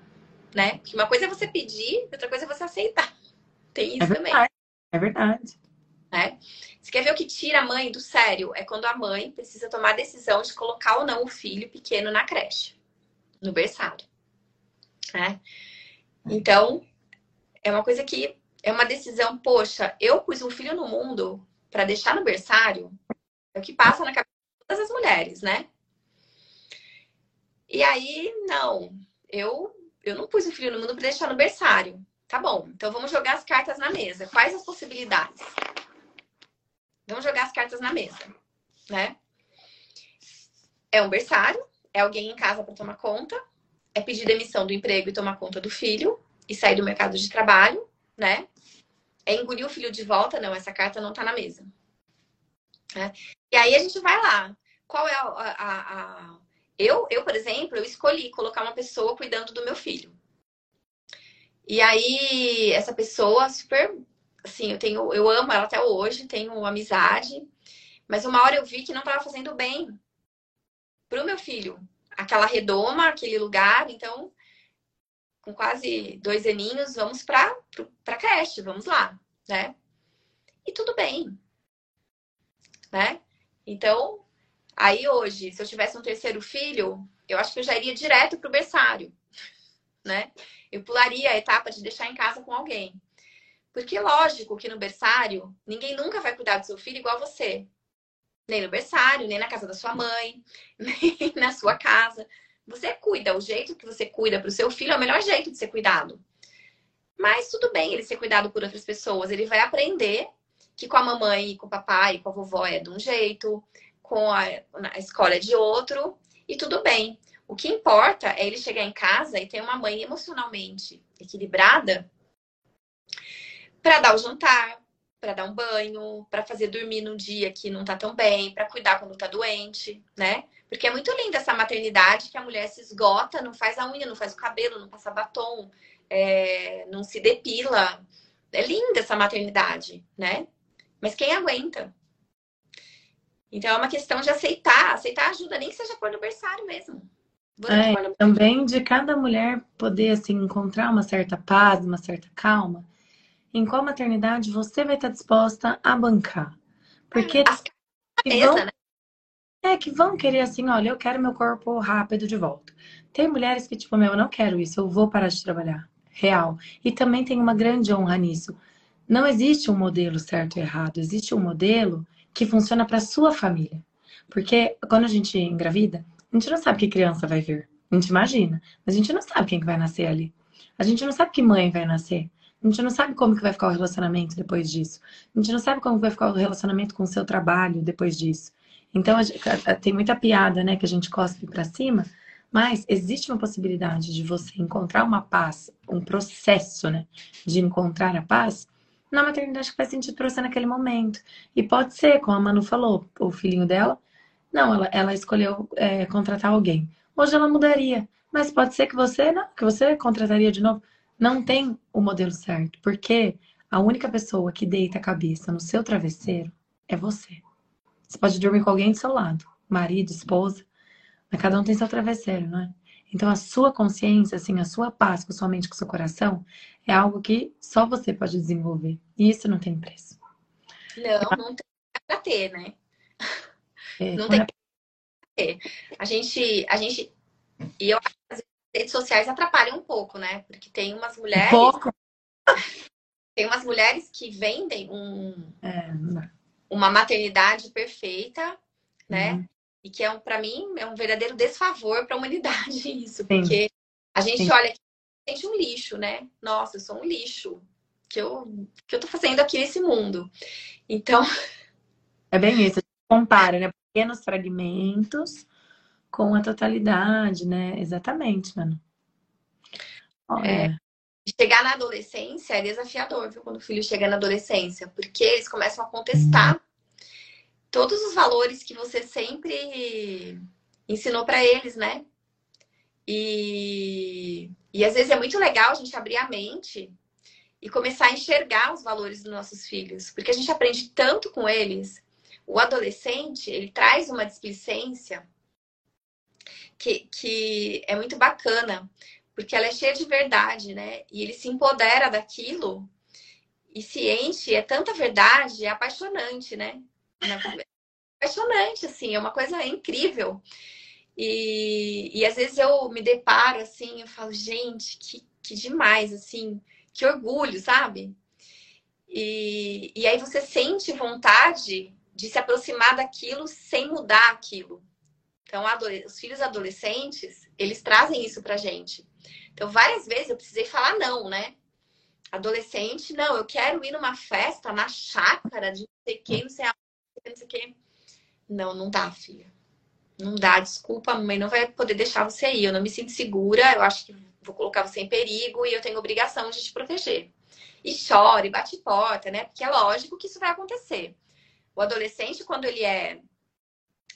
né? Porque uma coisa é você pedir, outra coisa é você aceitar. Tem isso é também. É verdade. né? Você quer ver o que tira a mãe do sério? É quando a mãe precisa tomar a decisão de colocar ou não o filho pequeno na creche, no berçário, né? Então, é uma coisa que é uma decisão, poxa, eu pus um filho no mundo para deixar no berçário, é o que passa na cabeça de todas as mulheres, né? E aí, não, eu eu não pus o filho no mundo para deixar no berçário. Tá bom, então vamos jogar as cartas na mesa. Quais as possibilidades? Vamos jogar as cartas na mesa, né? É um berçário, é alguém em casa para tomar conta, é pedir demissão do emprego e tomar conta do filho e sair do mercado de trabalho, né? É engolir o filho de volta, não, essa carta não tá na mesa. Né? E aí a gente vai lá. Qual é a, a, a, Eu, eu, por exemplo, eu escolhi colocar uma pessoa cuidando do meu filho. E aí, essa pessoa super. Assim, eu tenho, eu amo ela até hoje, tenho amizade, mas uma hora eu vi que não estava fazendo bem pro meu filho. Aquela redoma, aquele lugar, então, com quase dois aninhos, vamos para para creche, vamos lá, né? E tudo bem, né? Então, aí hoje, se eu tivesse um terceiro filho, eu acho que eu já iria direto pro berçário, né? Eu pularia a etapa de deixar em casa com alguém. Porque, lógico, que no berçário, ninguém nunca vai cuidar do seu filho igual você. Nem no berçário, nem na casa da sua mãe, nem na sua casa. Você cuida, o jeito que você cuida para o seu filho é o melhor jeito de ser cuidado. Mas tudo bem ele ser cuidado por outras pessoas. Ele vai aprender que com a mamãe, com o papai, com a vovó é de um jeito, com a, a escola é de outro, e tudo bem. O que importa é ele chegar em casa e ter uma mãe emocionalmente equilibrada para dar o jantar, para dar um banho, para fazer dormir num dia que não tá tão bem, para cuidar quando tá doente, né? Porque é muito linda essa maternidade que a mulher se esgota, não faz a unha, não faz o cabelo, não passa batom, é, não se depila. É linda essa maternidade, né? Mas quem aguenta? Então é uma questão de aceitar, aceitar ajuda, nem que seja por aniversário mesmo. É, também de cada mulher poder assim encontrar uma certa paz, uma certa calma. Em qual maternidade você vai estar disposta a bancar? Porque As... que vão, né? é que vão querer assim, olha, eu quero meu corpo rápido de volta. Tem mulheres que tipo, meu, eu não quero isso, eu vou parar de trabalhar. Real. E também tem uma grande honra nisso. Não existe um modelo certo e errado, existe um modelo que funciona para sua família. Porque quando a gente engravida, a gente não sabe que criança vai vir. A gente imagina, mas a gente não sabe quem que vai nascer ali. A gente não sabe que mãe vai nascer. A gente não sabe como que vai ficar o relacionamento depois disso. A gente não sabe como vai ficar o relacionamento com o seu trabalho depois disso. Então, tem muita piada, né, que a gente cospe para cima, mas existe uma possibilidade de você encontrar uma paz, um processo, né, de encontrar a paz na maternidade que faz sentido para você naquele momento. E pode ser, como a Manu falou, o filhinho dela não, ela, ela escolheu é, contratar alguém. Hoje ela mudaria, mas pode ser que você não, que você contrataria de novo. Não tem o modelo certo, porque a única pessoa que deita a cabeça no seu travesseiro é você. Você pode dormir com alguém do seu lado, marido, esposa, mas cada um tem seu travesseiro, não é? Então a sua consciência, assim, a sua paz com a sua mente, com o seu coração, é algo que só você pode desenvolver. E isso não tem preço. Não, não tem pra ter, né? É, não tem é? que ter. A gente, a gente. E eu acho que redes sociais atrapalham um pouco, né? Porque tem umas mulheres. Pouco. Tem umas mulheres que vendem um, é, uma maternidade perfeita, né? Uhum. E que é um, para mim, é um verdadeiro desfavor para a humanidade isso, porque Sim. a gente Sim. olha sente um lixo, né? Nossa, eu sou um lixo que eu que eu tô fazendo aqui nesse mundo. Então, é bem isso, a gente compara, né? pequenos fragmentos com a totalidade, né? Exatamente, mano. É. Chegar na adolescência é desafiador, viu? Quando o filho chega na adolescência, porque eles começam a contestar todos os valores que você sempre ensinou para eles, né? E, e às vezes é muito legal a gente abrir a mente e começar a enxergar os valores dos nossos filhos, porque a gente aprende tanto com eles o adolescente, ele traz uma displicência que, que é muito bacana, porque ela é cheia de verdade, né? E ele se empodera daquilo e ciente, é tanta verdade, é apaixonante, né? É apaixonante, assim, é uma coisa incrível. E, e às vezes eu me deparo assim, eu falo, gente, que, que demais, assim, que orgulho, sabe? E, e aí você sente vontade de se aproximar daquilo sem mudar aquilo. Então, os filhos adolescentes, eles trazem isso pra gente. Então, várias vezes eu precisei falar não, né? Adolescente, não, eu quero ir numa festa na chácara de não sei quem, não sei aonde, não sei quem. Não, não dá, filha. Não dá, desculpa, mãe não vai poder deixar você ir. Eu não me sinto segura, eu acho que vou colocar você em perigo e eu tenho obrigação de te proteger. E chora, e bate porta, né? Porque é lógico que isso vai acontecer. O adolescente, quando ele é,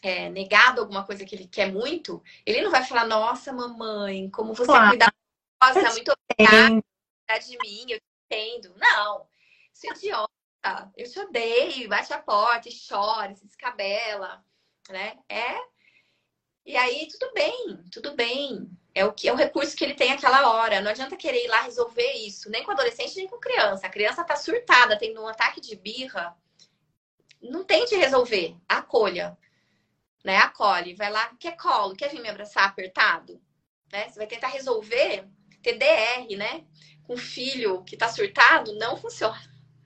é negado alguma coisa que ele quer muito, ele não vai falar, nossa, mamãe, como você claro. é cuidadosa, muito obrigada de mim, eu entendo. Não, isso é idiota. Eu te odeio, bate a porta, e chora, se descabela, né? É. E aí, tudo bem, tudo bem. É o que é o recurso que ele tem aquela hora. Não adianta querer ir lá resolver isso, nem com adolescente, nem com criança. A criança tá surtada, tendo um ataque de birra. Não tente resolver, acolha. Né? Acolhe, vai lá, quer colo, quer vir me abraçar apertado? Né? Você vai tentar resolver TDR, né? Com filho que tá surtado, não funciona.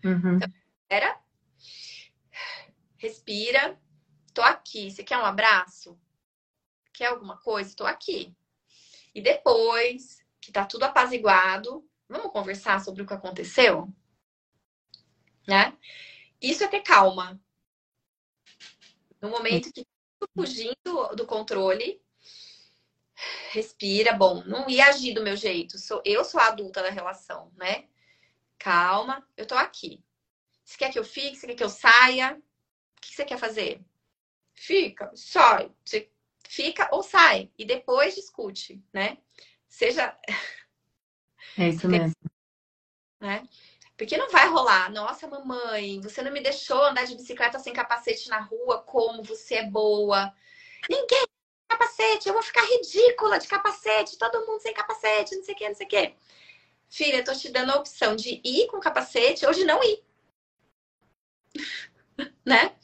Uhum. Então, era. Respira. Tô aqui. Você quer um abraço? Quer alguma coisa? Tô aqui. E depois que tá tudo apaziguado, vamos conversar sobre o que aconteceu? Né? Isso é ter calma. No momento que fugindo do controle, respira, bom, não ia agir do meu jeito. Sou, eu sou a adulta da relação, né? Calma, eu tô aqui. Você quer que eu fique? Você quer que eu saia? O que você quer fazer? Fica, sai. Você fica ou sai. E depois discute, né? Seja. É isso mesmo. Né? Porque não vai rolar. Nossa, mamãe, você não me deixou andar de bicicleta sem capacete na rua, como você é boa. Ninguém capacete, eu vou ficar ridícula de capacete, todo mundo sem capacete, não sei o que, não sei o que. Filha, eu tô te dando a opção de ir com capacete ou de não ir. né?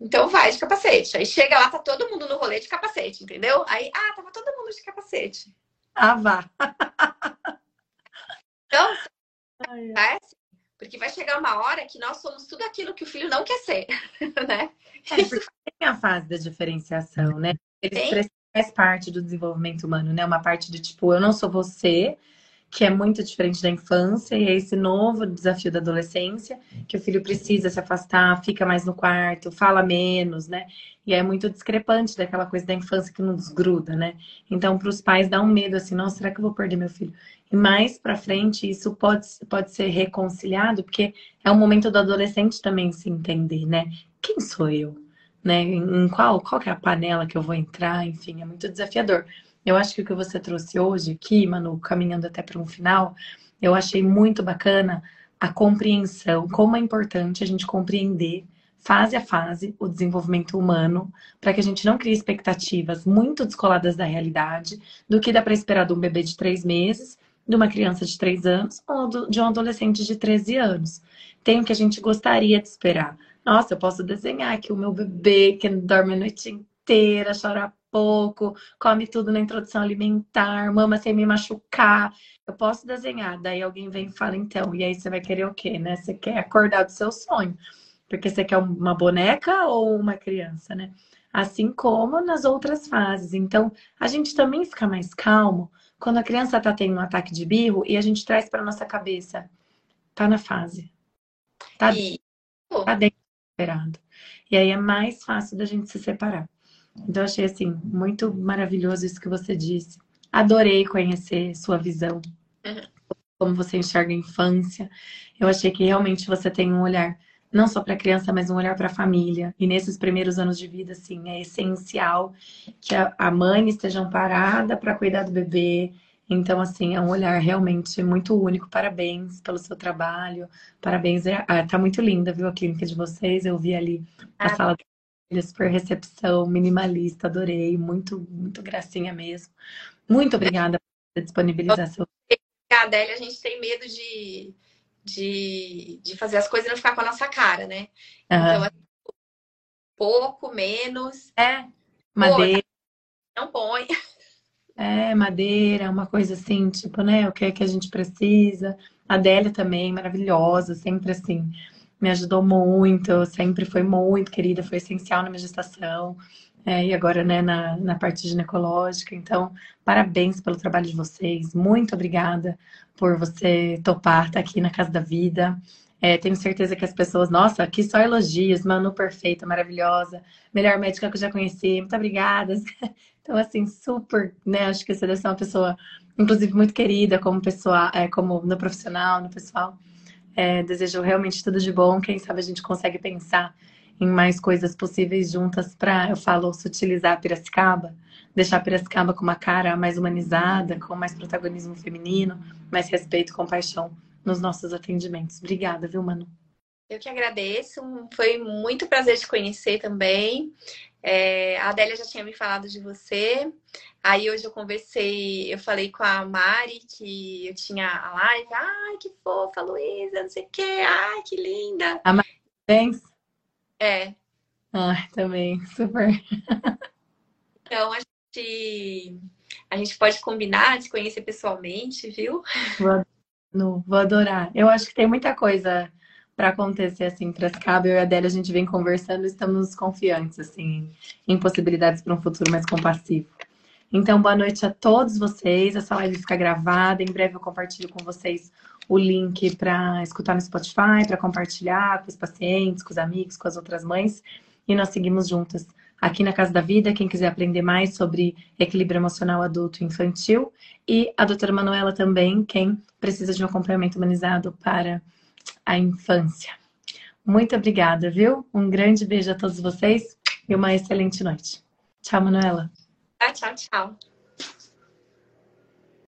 Então vai de capacete. Aí chega lá, tá todo mundo no rolê de capacete, entendeu? Aí, ah, tava todo mundo de capacete. Ah, vá. Então, acontece, porque vai chegar uma hora que nós somos tudo aquilo que o filho não quer ser, né? É, porque tem a fase da diferenciação, né? Eles faz parte do desenvolvimento humano, né? Uma parte de tipo, eu não sou você, que é muito diferente da infância, e é esse novo desafio da adolescência, que o filho precisa se afastar, fica mais no quarto, fala menos, né? E é muito discrepante daquela coisa da infância que não desgruda, né? Então, para os pais dá um medo assim, nossa, será que eu vou perder meu filho? E mais para frente, isso pode, pode ser reconciliado, porque é um momento do adolescente também se entender, né? Quem sou eu? Né? Em qual, qual é a panela que eu vou entrar? Enfim, é muito desafiador. Eu acho que o que você trouxe hoje aqui, Manu, caminhando até para um final, eu achei muito bacana a compreensão, como é importante a gente compreender fase a fase o desenvolvimento humano, para que a gente não crie expectativas muito descoladas da realidade do que dá para esperar de um bebê de três meses, de uma criança de três anos ou de um adolescente de 13 anos. Tem o que a gente gostaria de esperar. Nossa, eu posso desenhar aqui o meu bebê que dorme a noite inteira, chora pouco, come tudo na introdução alimentar, mama sem me machucar. Eu posso desenhar. Daí alguém vem e fala, então, e aí você vai querer o quê, né? Você quer acordar do seu sonho. Porque você quer uma boneca ou uma criança, né? Assim como nas outras fases. Então, a gente também fica mais calmo quando a criança tá tendo um ataque de birro e a gente traz para nossa cabeça. Tá na fase. Tá, e... tá dentro esperado. E aí é mais fácil da gente se separar. Então, achei assim, muito maravilhoso isso que você disse. Adorei conhecer sua visão, uhum. como você enxerga a infância. Eu achei que realmente você tem um olhar não só para a criança, mas um olhar para a família. E nesses primeiros anos de vida, assim, é essencial que a mãe esteja amparada para cuidar do bebê. Então, assim, é um olhar realmente muito único. Parabéns pelo seu trabalho. Parabéns. Ah, tá muito linda, viu, a clínica de vocês. Eu vi ali a ah, sala super recepção, minimalista, adorei, muito, muito gracinha mesmo. Muito obrigada pela disponibilização. Elia. A gente tem medo de, de, de fazer as coisas e não ficar com a nossa cara, né? Aham. Então, assim, pouco, menos, É, madeira. não põe. É, madeira, uma coisa assim, tipo, né? O que é que a gente precisa. A Adélia também, maravilhosa, sempre assim, me ajudou muito, sempre foi muito querida, foi essencial na minha gestação. É, e agora, né, na, na parte ginecológica. Então, parabéns pelo trabalho de vocês. Muito obrigada por você topar estar aqui na Casa da Vida. É, tenho certeza que as pessoas, nossa, aqui só elogios, Manu perfeita, maravilhosa, melhor médica que eu já conheci, muito obrigada. Então, assim, super, né? Acho que você deve ser uma pessoa, inclusive, muito querida como pessoa, é, como no profissional, no pessoal. É, desejo realmente tudo de bom. Quem sabe a gente consegue pensar em mais coisas possíveis juntas para, eu falo, sutilizar Piracicaba, deixar Piracicaba com uma cara mais humanizada, com mais protagonismo feminino, mais respeito e compaixão nos nossos atendimentos. Obrigada, viu, Manu? Eu que agradeço, foi muito prazer te conhecer também. É, a Adélia já tinha me falado de você. Aí hoje eu conversei, eu falei com a Mari que eu tinha a live. Ai, que fofa, Luísa, não sei o quê. Ai, que linda. Thanks. É, Ai, também, super. então a gente, a gente pode combinar de se conhecer pessoalmente, viu? Vou, vou adorar. Eu acho que tem muita coisa para acontecer assim, Piracicaba. Eu e a Adélia, a gente vem conversando e estamos confiantes assim, em possibilidades para um futuro mais compassivo. Então, boa noite a todos vocês. Essa live fica gravada. Em breve eu compartilho com vocês o link para escutar no Spotify, para compartilhar com os pacientes, com os amigos, com as outras mães. E nós seguimos juntas aqui na Casa da Vida. Quem quiser aprender mais sobre equilíbrio emocional adulto e infantil. E a doutora Manuela também, quem precisa de um acompanhamento humanizado para a infância. Muito obrigada, viu? Um grande beijo a todos vocês e uma excelente noite. Tchau, Manuela. Tchau, tchau.